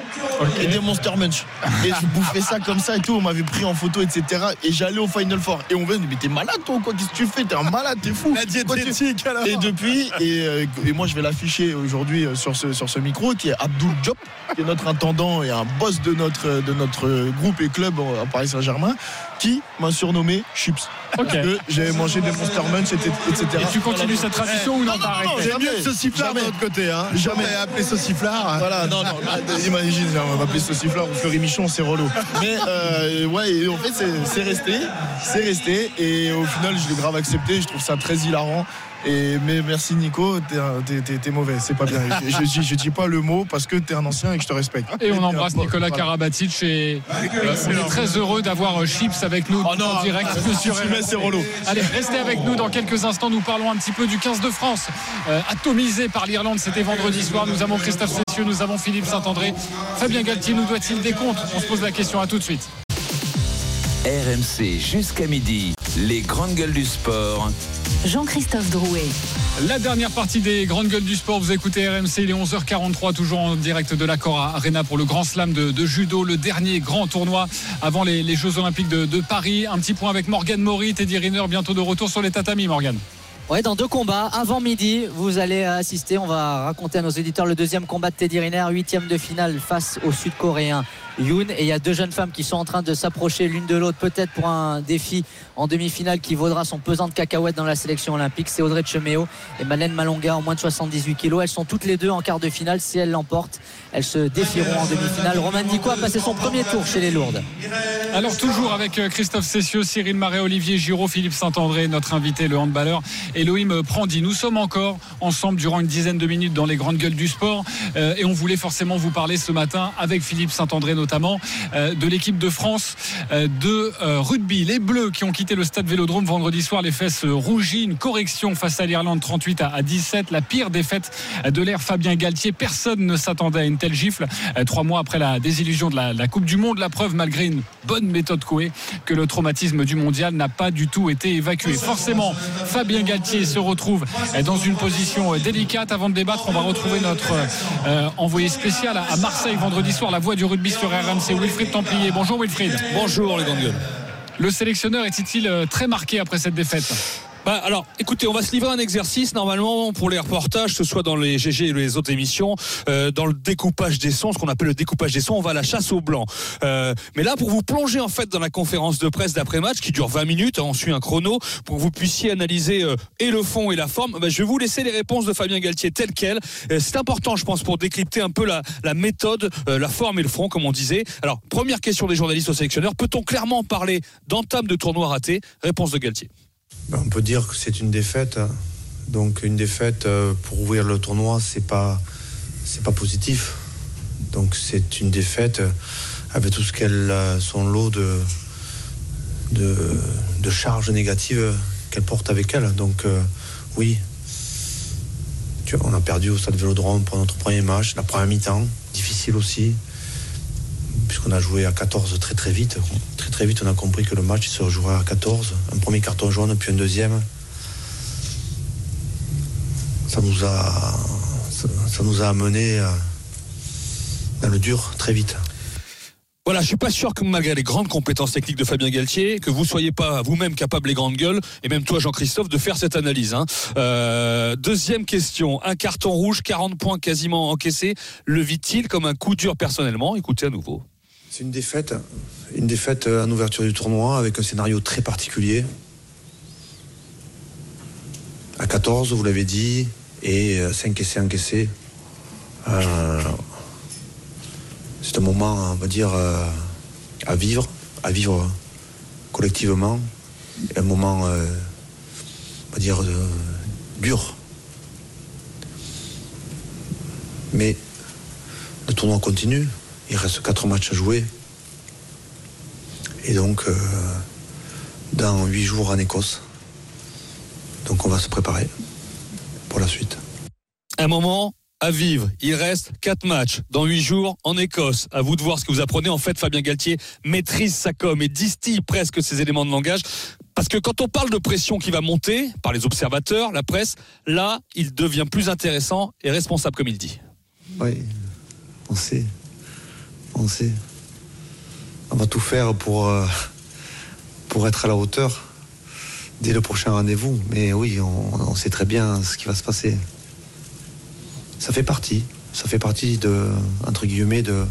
et des Monster Munch. Et je bouffais ça comme ça et tout. On m'avait pris en photo, etc. Et j'allais au Final Four. Et on me dit, mais t'es malade toi ou quoi? Qu'est-ce que tu fais? T'es un malade, t'es fou. La diététique, alors. Et depuis, et, euh, et moi je vais l'afficher aujourd'hui euh, sur ce, sur ce micro, qui est Abdul Diop, qui est notre intendant et un boss de notre, de notre groupe et club à Paris Saint-Germain, qui m'a surnommé Chips. Ok. Parce que j'avais mangé des Monster Munch, etc. Et tu continues cette tradition ou non, t'as arrêté J'ai mieux que sauciflard de l'autre côté. Hein. Jamais. Appelé sauciflard. Voilà, non, non, bah, imagine, on va appeler saucifleur ou Fleury Michon, c'est relou. Mais euh, ouais, en fait, c'est- c'est resté, c'est resté, et au final, je l'ai grave accepté, je trouve ça très hilarant. Et, mais merci Nico, t'es mauvais, c'est pas bien. Je, je, dis- je dis pas le mot parce que t'es un ancien et que je te respecte. Et on embrasse Nicolas voilà. Karabatic et euh, on est très heureux d'avoir euh, Chips avec nous Oh non, en direct euh, sur c'est relou. Allez, restez avec nous dans quelques instants. Nous parlons un petit peu du 15 de France, euh, atomisé par l'Irlande. C'était vendredi soir. Nous avons Christophe Cessieux, nous avons Philippe Saint-André. Fabien Galtier nous doit-il des comptes? On se pose la question. À tout de suite. RMC jusqu'à midi. Les grandes gueules du sport. Jean-Christophe Drouet. La dernière partie des grandes gueules du sport, vous écoutez RMC, il est 11h43, toujours en direct de l'accord à Arena pour le Grand Slam de, de, judo, le dernier grand tournoi avant les, les Jeux Olympiques de, de, Paris. Un petit point avec Morgan Maury, Teddy Riner, bientôt de retour sur les tatamis, Morgan. Ouais, dans deux combats, avant midi, vous allez assister. On va raconter à nos éditeurs le deuxième combat de Teddy Riner, huitième de finale face au Sud-Coréen Yoon. Et il y a deux jeunes femmes qui sont en train de s'approcher l'une de l'autre, peut-être pour un défi en demi-finale qui vaudra son pesant de cacahuètes dans la sélection olympique. C'est Audrey Cheméo et Malène Malonga en moins de 78 kilos. Elles sont toutes les deux en quart de finale. Si elles l'emportent, elles se défieront en demi-finale. Romain Dico a passé son premier tour chez les lourdes. Alors toujours avec Christophe Cessieux, Cyril Marais, Olivier Giraud, Philippe Saint-André, notre invité, le handballeur Elohim Prandi. Nous sommes encore ensemble durant une dizaine de minutes dans les grandes gueules du sport euh, et on voulait forcément vous parler ce matin avec Philippe Saint-André notamment euh, de l'équipe de France euh, de rugby. Les Bleus qui ont quitté le stade Vélodrome vendredi soir, les fesses rougies, une correction face à l'Irlande 38 à 17, la pire défaite de l'ère Fabien Galtier. Personne ne s'attendait à une telle gifle trois mois après la désillusion de la, Coupe du Monde. La preuve, malgré une bonne méthode Coué, que le traumatisme du mondial n'a pas du tout été évacué. Forcément, Fabien Galtier se retrouve dans une position délicate. Avant de débattre, on va retrouver notre euh, envoyé spécial à Marseille vendredi soir, la voix du rugby sur RMC, Wilfried Templier. Bonjour Wilfried. Bonjour les grandes Le sélectionneur est-il très marqué après cette défaite? Bah, alors, écoutez, on va se livrer un exercice normalement pour les reportages, que ce soit dans les GG et les autres émissions, euh, dans le découpage des sons, ce qu'on appelle le découpage des sons, on va à la chasse au blanc. Euh, mais là, pour vous plonger en fait dans la conférence de presse d'après-match qui dure 20 minutes, hein, on suit un chrono, pour que vous puissiez analyser euh, et le fond et la forme, bah, je vais vous laisser les réponses de Fabien Galtier telles quelles. C'est important, je pense, pour décrypter un peu la, méthode, la forme et le front, comme on disait. Alors, première question des journalistes au sélectionneur, peut-on clairement parler d'entame de tournoi raté Réponse de Galtier. Ben, on peut dire que c'est une défaite. Donc une défaite euh, pour ouvrir le tournoi, c'est pas pas positif. Donc c'est une défaite euh, avec tout ce qu'elle a son lot de charges négatives qu'elle porte avec elle. Donc euh, oui, on a perdu au stade Vélodrome pour notre premier match, la première mi-temps, difficile aussi, puisqu'on a joué à 14 très très vite. Très très vite, on a compris que le match se rejouerait à 14. Un premier carton jaune, puis un deuxième. Ça nous a, ça, ça nous a amené dans le dur très vite. Voilà, je suis pas sûr que malgré les grandes compétences techniques de Fabien Galtier, que vous soyez pas vous-même capable les grandes gueules, et même toi Jean-Christophe, de faire cette analyse. Hein. Euh, deuxième question, un carton rouge, 40 points quasiment encaissés, le vit-il comme un coup dur personnellement? Écoutez à nouveau. C'est une défaite, une défaite en ouverture du tournoi avec un scénario très particulier. À 14, vous l'avez dit, et 5 essais encaissés. Euh, c'est un moment, on va dire, euh, à vivre, à vivre collectivement. Un moment, euh, on va dire, euh, dur. Mais le tournoi continue. Il reste quatre matchs à jouer. Et donc, dans huit jours en Écosse. Donc, on va se préparer pour la suite. Un moment à vivre. Il reste quatre matchs dans huit jours en Écosse. À vous de voir ce que vous apprenez. En fait, Fabien Galtier maîtrise sa com et distille presque ses éléments de langage. Parce que quand on parle de pression qui va monter par les observateurs, la presse, là, il devient plus intéressant et responsable, comme il dit. Oui, on sait. On sait. On va tout faire pour, euh, être à la hauteur dès le prochain rendez-vous. Mais oui, on sait très bien ce qui va se passer ça fait partie. Ça fait partie de, entre guillemets, de,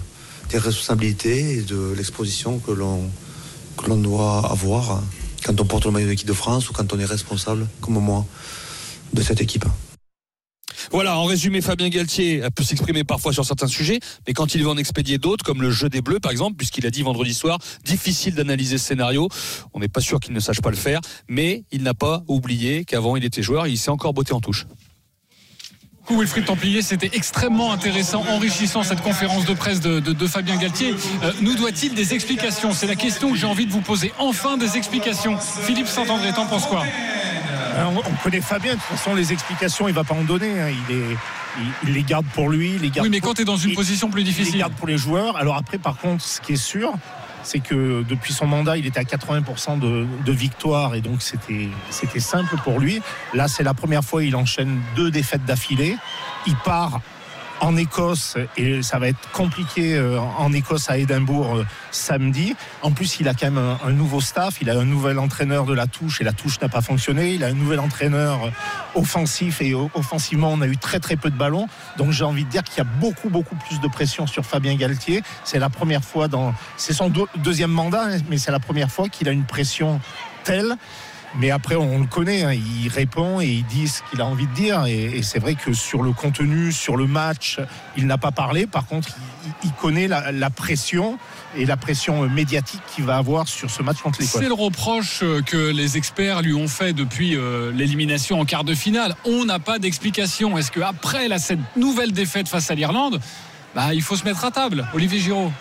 des responsabilités et de l'exposition que l'on, que l'on doit avoir quand on porte le maillot de l'équipe de France ou quand on est responsable, comme moi, de cette équipe. Voilà, en résumé, Fabien Galtier peut s'exprimer parfois sur certains sujets, mais quand il veut en expédier d'autres, comme le jeu des Bleus par exemple, puisqu'il a dit vendredi soir, difficile d'analyser ce scénario, on n'est pas sûr qu'il ne sache pas le faire, mais il n'a pas oublié qu'avant il était joueur et il s'est encore botté en touche. Wilfried Templier, c'était extrêmement intéressant, enrichissant cette conférence de presse de, de, de Fabien Galtier. Euh, nous doit-il des explications? C'est la question que j'ai envie de vous poser. Enfin des explications. Philippe Saint-André, t'en penses quoi? On, on connaît Fabien, de toute façon les explications il va pas en donner, hein. il, est, il, il, les garde pour lui. Les garde oui mais quand tu es dans une il, position plus difficile. Il les garde pour les joueurs. Alors après par contre ce qui est sûr, c'est que depuis son mandat, il était à 80% de, de victoire et donc c'était simple pour lui. Là, c'est la première fois il enchaîne deux défaites d'affilée. Il part en Écosse et ça va être compliqué euh, en Écosse à Édimbourg euh, samedi. En plus, il a quand même un, un nouveau staff, il a un nouvel entraîneur de la touche et la touche n'a pas fonctionné. Il a un nouvel entraîneur euh, offensif et offensivement, on a eu très très peu de ballons. Donc j'ai envie de dire qu'il y a beaucoup beaucoup plus de pression sur Fabien Galtier. C'est la première fois dans, c'est son deux- deuxième mandat, hein, mais c'est la première fois qu'il a une pression telle. Mais après, on le connaît, hein, il répond et il dit ce qu'il a envie de dire. Et, c'est vrai que sur le contenu, sur le match, il n'a pas parlé. Par contre, il, connaît la, la pression et la pression médiatique qu'il va avoir sur ce match contre l'Écosse. C'est le reproche euh, que les experts lui ont fait depuis euh, l'élimination en quart de finale. On n'a pas d'explication. Est-ce qu'après cette nouvelle défaite face à l'Irlande, bah, il faut se mettre à table Olivier Giraud?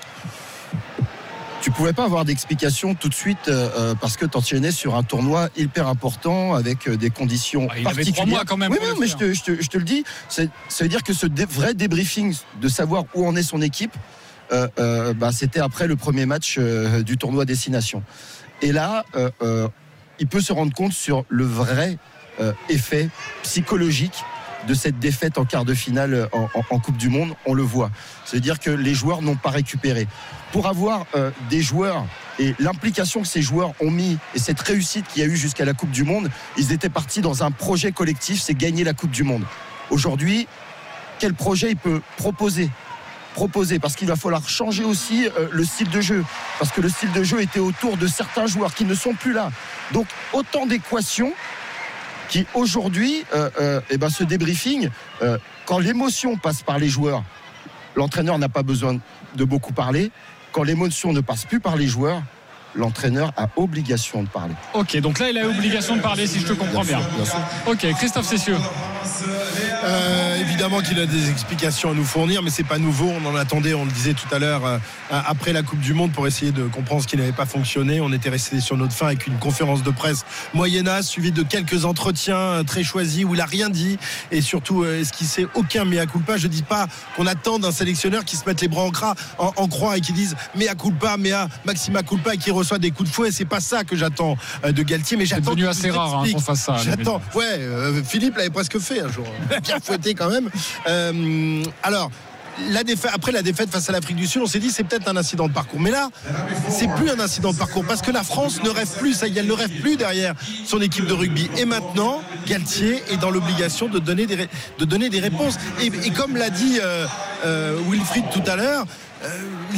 Tu pouvais pas avoir d'explication tout de suite euh, euh, parce que t'enchaînais sur un tournoi hyper important avec euh, des conditions il avait particulières. trois mois quand même Oui, mais je te, je te- je te le dis, ça veut dire que ce dé- vrai débriefing de savoir où en est son équipe, euh, euh, bah, c'était après le premier match du tournoi Destination. Et là, il peut se rendre compte sur le vrai effet psychologique de cette défaite en quart de finale en, en- en Coupe du Monde, on le voit. C'est-à-dire que les joueurs n'ont pas récupéré. Pour avoir euh, des joueurs et l'implication que ces joueurs ont mis et cette réussite qu'il y a eu jusqu'à la Coupe du Monde, ils étaient partis dans un projet collectif, c'est gagner la Coupe du Monde. Aujourd'hui, quel projet il peut proposer? Proposer parce qu'il va falloir changer aussi euh, le style de jeu parce que le style de jeu était autour de certains joueurs qui ne sont plus là donc autant d'équations qui aujourd'hui euh, euh, eh ben, ce débriefing euh, quand l'émotion passe par les joueurs l'entraîneur n'a pas besoin de beaucoup parler quand l'émotion ne passe plus par les joueurs l'entraîneur a obligation de parler Ok, donc là, il a obligation de parler, si je te comprends bien. Ok, Christophe Cessieux. Euh, évidemment qu'il a des explications à nous fournir, mais c'est pas nouveau. On en attendait, on le disait tout à l'heure, euh, après la Coupe du Monde pour essayer de comprendre ce qui n'avait pas fonctionné. On était resté sur notre fin avec une conférence de presse moyennasse suivie de quelques entretiens euh, très choisis où il a rien dit et surtout euh, esquissé aucun mea culpa. Je dis pas qu'on attend d'un sélectionneur qui se mette les bras en, cra- en, en croix et qui dise mea culpa, mea maxima culpa et qui reçoit des coups de fouet. C'est pas ça que j'attends euh, de Galtier, mais j'attends. devenu qu'il assez rare, hein, qu'on fasse ça, J'attends. Ouais, euh, Philippe l'avait presque fait un jour. Bien fouetté quand même. Euh, alors. Après la défaite face à l'Afrique du Sud, on s'est dit c'est peut-être un incident de parcours. Mais là, c'est plus un incident de parcours parce que la France ne rêve plus, ça y elle ne rêve plus derrière son équipe de rugby. Et maintenant, Galtier est dans l'obligation de donner des, réponses. Et, et comme l'a dit euh, euh, Wilfried tout à l'heure, euh,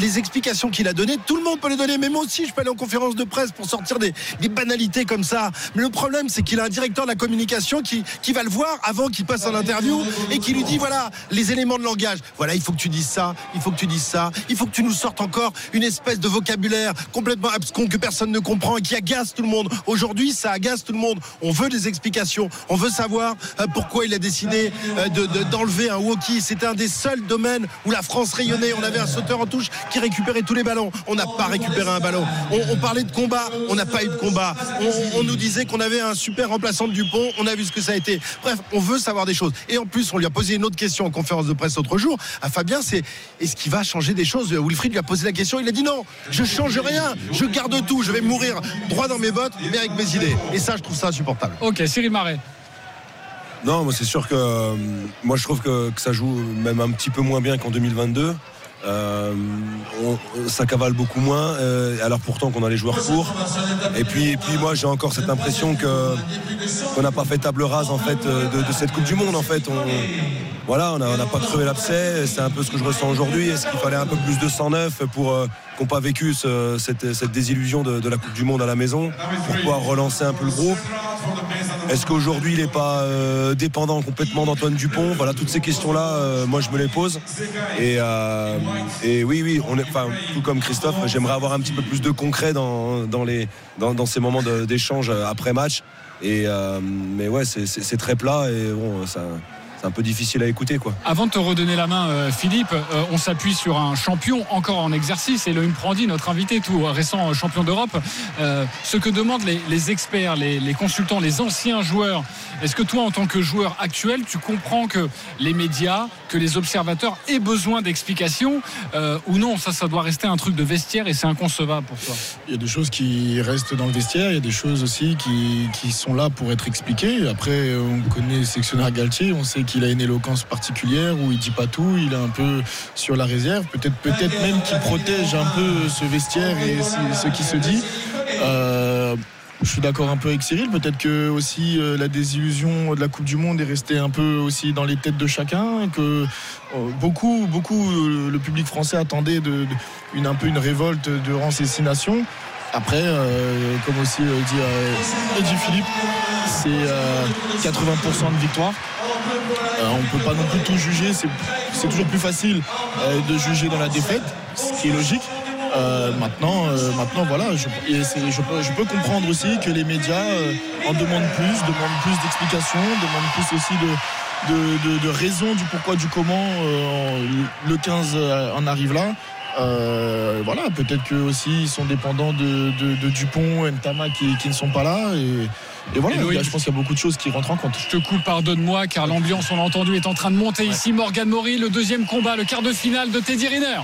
les explications qu'il a données, tout le monde peut les donner. Mais moi aussi, je peux aller en conférence de presse pour sortir des, banalités comme ça. Mais le problème, c'est qu'il a un directeur de la communication qui, qui va le voir avant qu'il passe en interview et qui lui dit voilà les éléments de langage. Voilà, il faut que tu dises ça, il faut que tu dises ça, il faut que tu nous sortes encore une espèce de vocabulaire complètement abscon que personne ne comprend et qui agace tout le monde. Aujourd'hui, ça agace tout le monde. On veut des explications. On veut savoir euh, pourquoi il a décidé de- de- d'enlever un walkie. C'était un des seuls domaines où la France rayonnait. On avait un sauteur en touche qui récupérait tous les ballons. On n'a pas récupéré un ballon. On, parlait de combat. On n'a pas eu de combat. On, nous disait qu'on avait un super remplaçant de Dupont. On a vu ce que ça a été. Bref, on veut savoir des choses. Et en plus, on lui a posé une autre question en conférence de presse l'autre jour. À Fabien, c'est est-ce qu'il va changer des choses? Wilfried lui a posé la question. Il a dit non, je change rien. Je garde tout. Je vais mourir droit dans mes bottes, mais avec mes idées. Et ça, je trouve ça insupportable. Ok, Cyril Marais. Non, moi c'est sûr que euh, moi je trouve que, ça joue même un petit peu moins bien qu'en 2022. Euh, ça cavale beaucoup moins, euh, alors pourtant qu'on a les joueurs pour. Et puis, et puis moi j'ai encore cette impression que qu'on n'a pas fait table rase en fait de, cette Coupe du Monde. En fait, on, voilà, on n'a pas crevé l'abcès. C'est un peu ce que je ressens aujourd'hui. Est-ce qu'il fallait un peu plus de 109 pour qu'on pas vécu ce- cette, cette désillusion de, de la Coupe du Monde à la maison pour pouvoir relancer un peu le groupe? Est-ce qu'aujourd'hui il n'est pas euh, dépendant complètement d'Antoine Dupont? Voilà, toutes ces questions-là, euh, moi je me les pose. Et, euh, oui, oui, on est, tout comme Christophe, j'aimerais avoir un petit peu plus de concret dans, ces moments d'échange après match. Mais ouais, c'est très plat et bon, ça, c'est un peu difficile à écouter quoi. Avant de te redonner la main, euh, Philippe, euh, on s'appuie sur un champion encore en exercice, Elohim Prandi, notre invité, tout récent champion d'Europe. Euh, ce que demandent les, les experts, les, les consultants, les anciens joueurs, est-ce que toi, en tant que joueur actuel, tu comprends que les médias, que les observateurs aient besoin d'explications euh, ou non Ça, ça doit rester un truc de vestiaire et c'est inconcevable pour toi? Il y a des choses qui restent dans le vestiaire, il y a des choses aussi qui, qui sont là pour être expliquées. Après, on connaît le sectionnaire Galtier, on sait qu'il a une éloquence particulière où il dit pas tout, il est un peu sur la réserve. Peut-être peut-être même qu'il protège un peu ce vestiaire et ce qui se dit. Euh, je suis d'accord un peu avec Cyril. Peut-être que aussi euh, la désillusion de la Coupe du Monde est restée un peu aussi dans les têtes de chacun, et que euh, beaucoup, beaucoup, le public français attendait une un peu une révolte durant ces. Après, comme aussi dit, dit Philippe, c'est euh, 80% de victoire. Euh, on ne peut pas non plus tout juger. C'est toujours plus facile euh, de juger dans la défaite, ce qui est logique. Euh, maintenant, voilà, je, peux, comprendre aussi que les médias en demandent plus, demandent plus d'explications, demandent plus aussi de, de, raisons du pourquoi, du comment le 15 en arrive là. Euh, voilà, peut-être que aussi ils sont dépendants de, de, de Dupont et Ntama qui, qui ne sont pas là. Et, et voilà, Et je pense qu'il y a beaucoup de choses qui rentrent en compte. Je te coupe, pardonne-moi, car l'ambiance, on l'a entendu, est en train de monter ici. Morgan Mori, le deuxième combat, le quart de finale de Teddy Riner.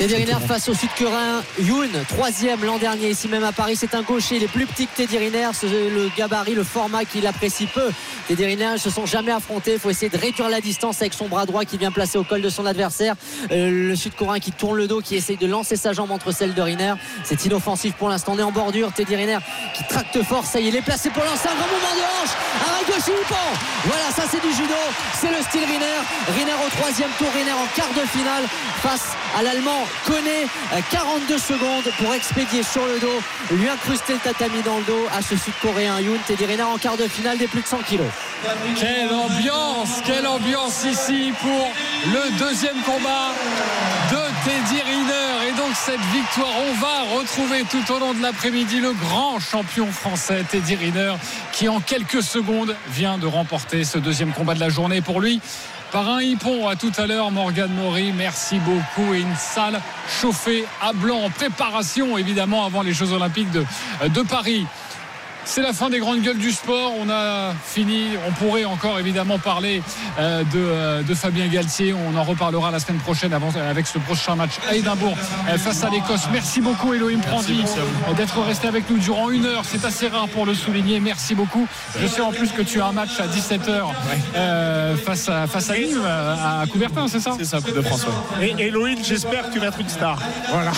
Teddy Riner face au Sud-Coréen Yoon, troisième l'an dernier ici même à Paris. C'est un gaucher, il est plus petit que Teddy Riner, le gabarit, le format qu'il apprécie peu. Teddy Riner, ils se sont jamais affrontés. Il faut essayer de réduire la distance avec son bras droit qui vient placer au col de son adversaire. Euh, le Sud-Coréen qui tourne le dos, qui essaye de lancer sa jambe entre celles de Riner. C'est inoffensif pour l'instant. On est en bordure. Teddy Riner qui tracte fort. Ça y est, il est placé pour lancer un grand mouvement de hanche. Arrêt gauche Ippon. Voilà, ça c'est du judo. C'est le style Riner. Riner au troisième tour. Riner en quart de finale face à l'Allemand Euh, 42 secondes pour expédier sur le dos, lui incruster le tatami dans le dos à ce Sud-Coréen Yoon. Teddy Riner en quart de finale des plus de 100 kilos. Quelle ambiance, quelle ambiance ici pour le deuxième combat de Teddy cette victoire, on va retrouver tout au long de l'après-midi le grand champion français Teddy Riner qui en quelques secondes vient de remporter ce deuxième combat de la journée pour lui. Par un hippon à tout à l'heure, Morgan Maury, merci beaucoup. Et une salle chauffée à blanc en préparation évidemment avant les Jeux Olympiques de Paris. C'est la fin des grandes gueules du sport. On a fini. On pourrait encore évidemment parler euh, de, euh, de Fabien Galtier. On en reparlera la semaine prochaine avant, avec ce prochain match à Édimbourg euh, face à l'Écosse. Merci beaucoup Elohim Prandi euh, d'être resté avec nous durant une heure. C'est assez rare pour le souligner. Merci beaucoup. Je sais en plus que tu as un match à 17h face, à, face à Nîmes, à Coubertin, c'est ça? C'est ça, Coupe de France. ouais. Et Elohim, j'espère que tu vas être une star. Voilà.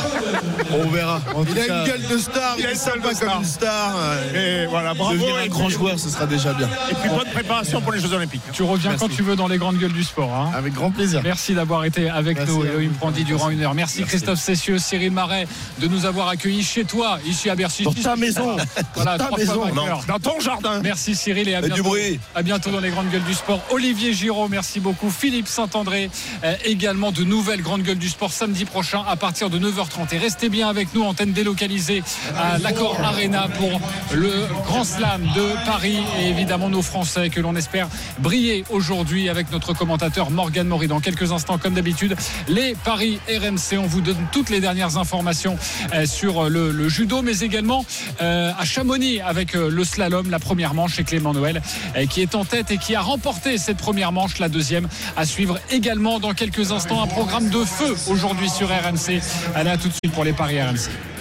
On verra. En tout Il a cas, une gueule de star, Il il est sympa comme une star. Et voilà, bravo. devenir Et un grand joueur, ce sera déjà bien. Et puis bonne préparation pour les Jeux Olympiques. Tu reviens quand tu veux dans les grandes gueules du sport. hein. Avec grand plaisir. Merci d'avoir été avec Merci nous, Elohim. Prandi, durant une heure. Merci, Christophe Cessieux, Cyril Marais, de nous avoir accueillis chez toi, ici à Bercy. Dans ta maison. Voilà, Dans ta trois maison. Dans ton jardin. Merci Cyril et à du bientôt, bruit. à bientôt dans les grandes gueules du sport. Olivier Giraud, merci beaucoup. Philippe Saint-André, euh, également de nouvelles grandes gueules du sport samedi prochain à partir de 9h30. Et restez bien avec nous, antenne délocalisée à l'Accord Arena pour le Grand Slam de Paris et évidemment nos Français que l'on espère briller aujourd'hui avec notre commentateur Morgan Maury. Dans quelques instants, comme d'habitude, les Paris RMC. On vous donne toutes les dernières informations euh, sur le, judo, mais également euh, à Chamonix avec euh, le slalom, la première manche et Clément Noël qui est en tête et qui a remporté cette première manche, la deuxième à suivre également dans quelques instants. Un programme de feu aujourd'hui sur RMC. Allez à tout de suite pour les Paris RMC.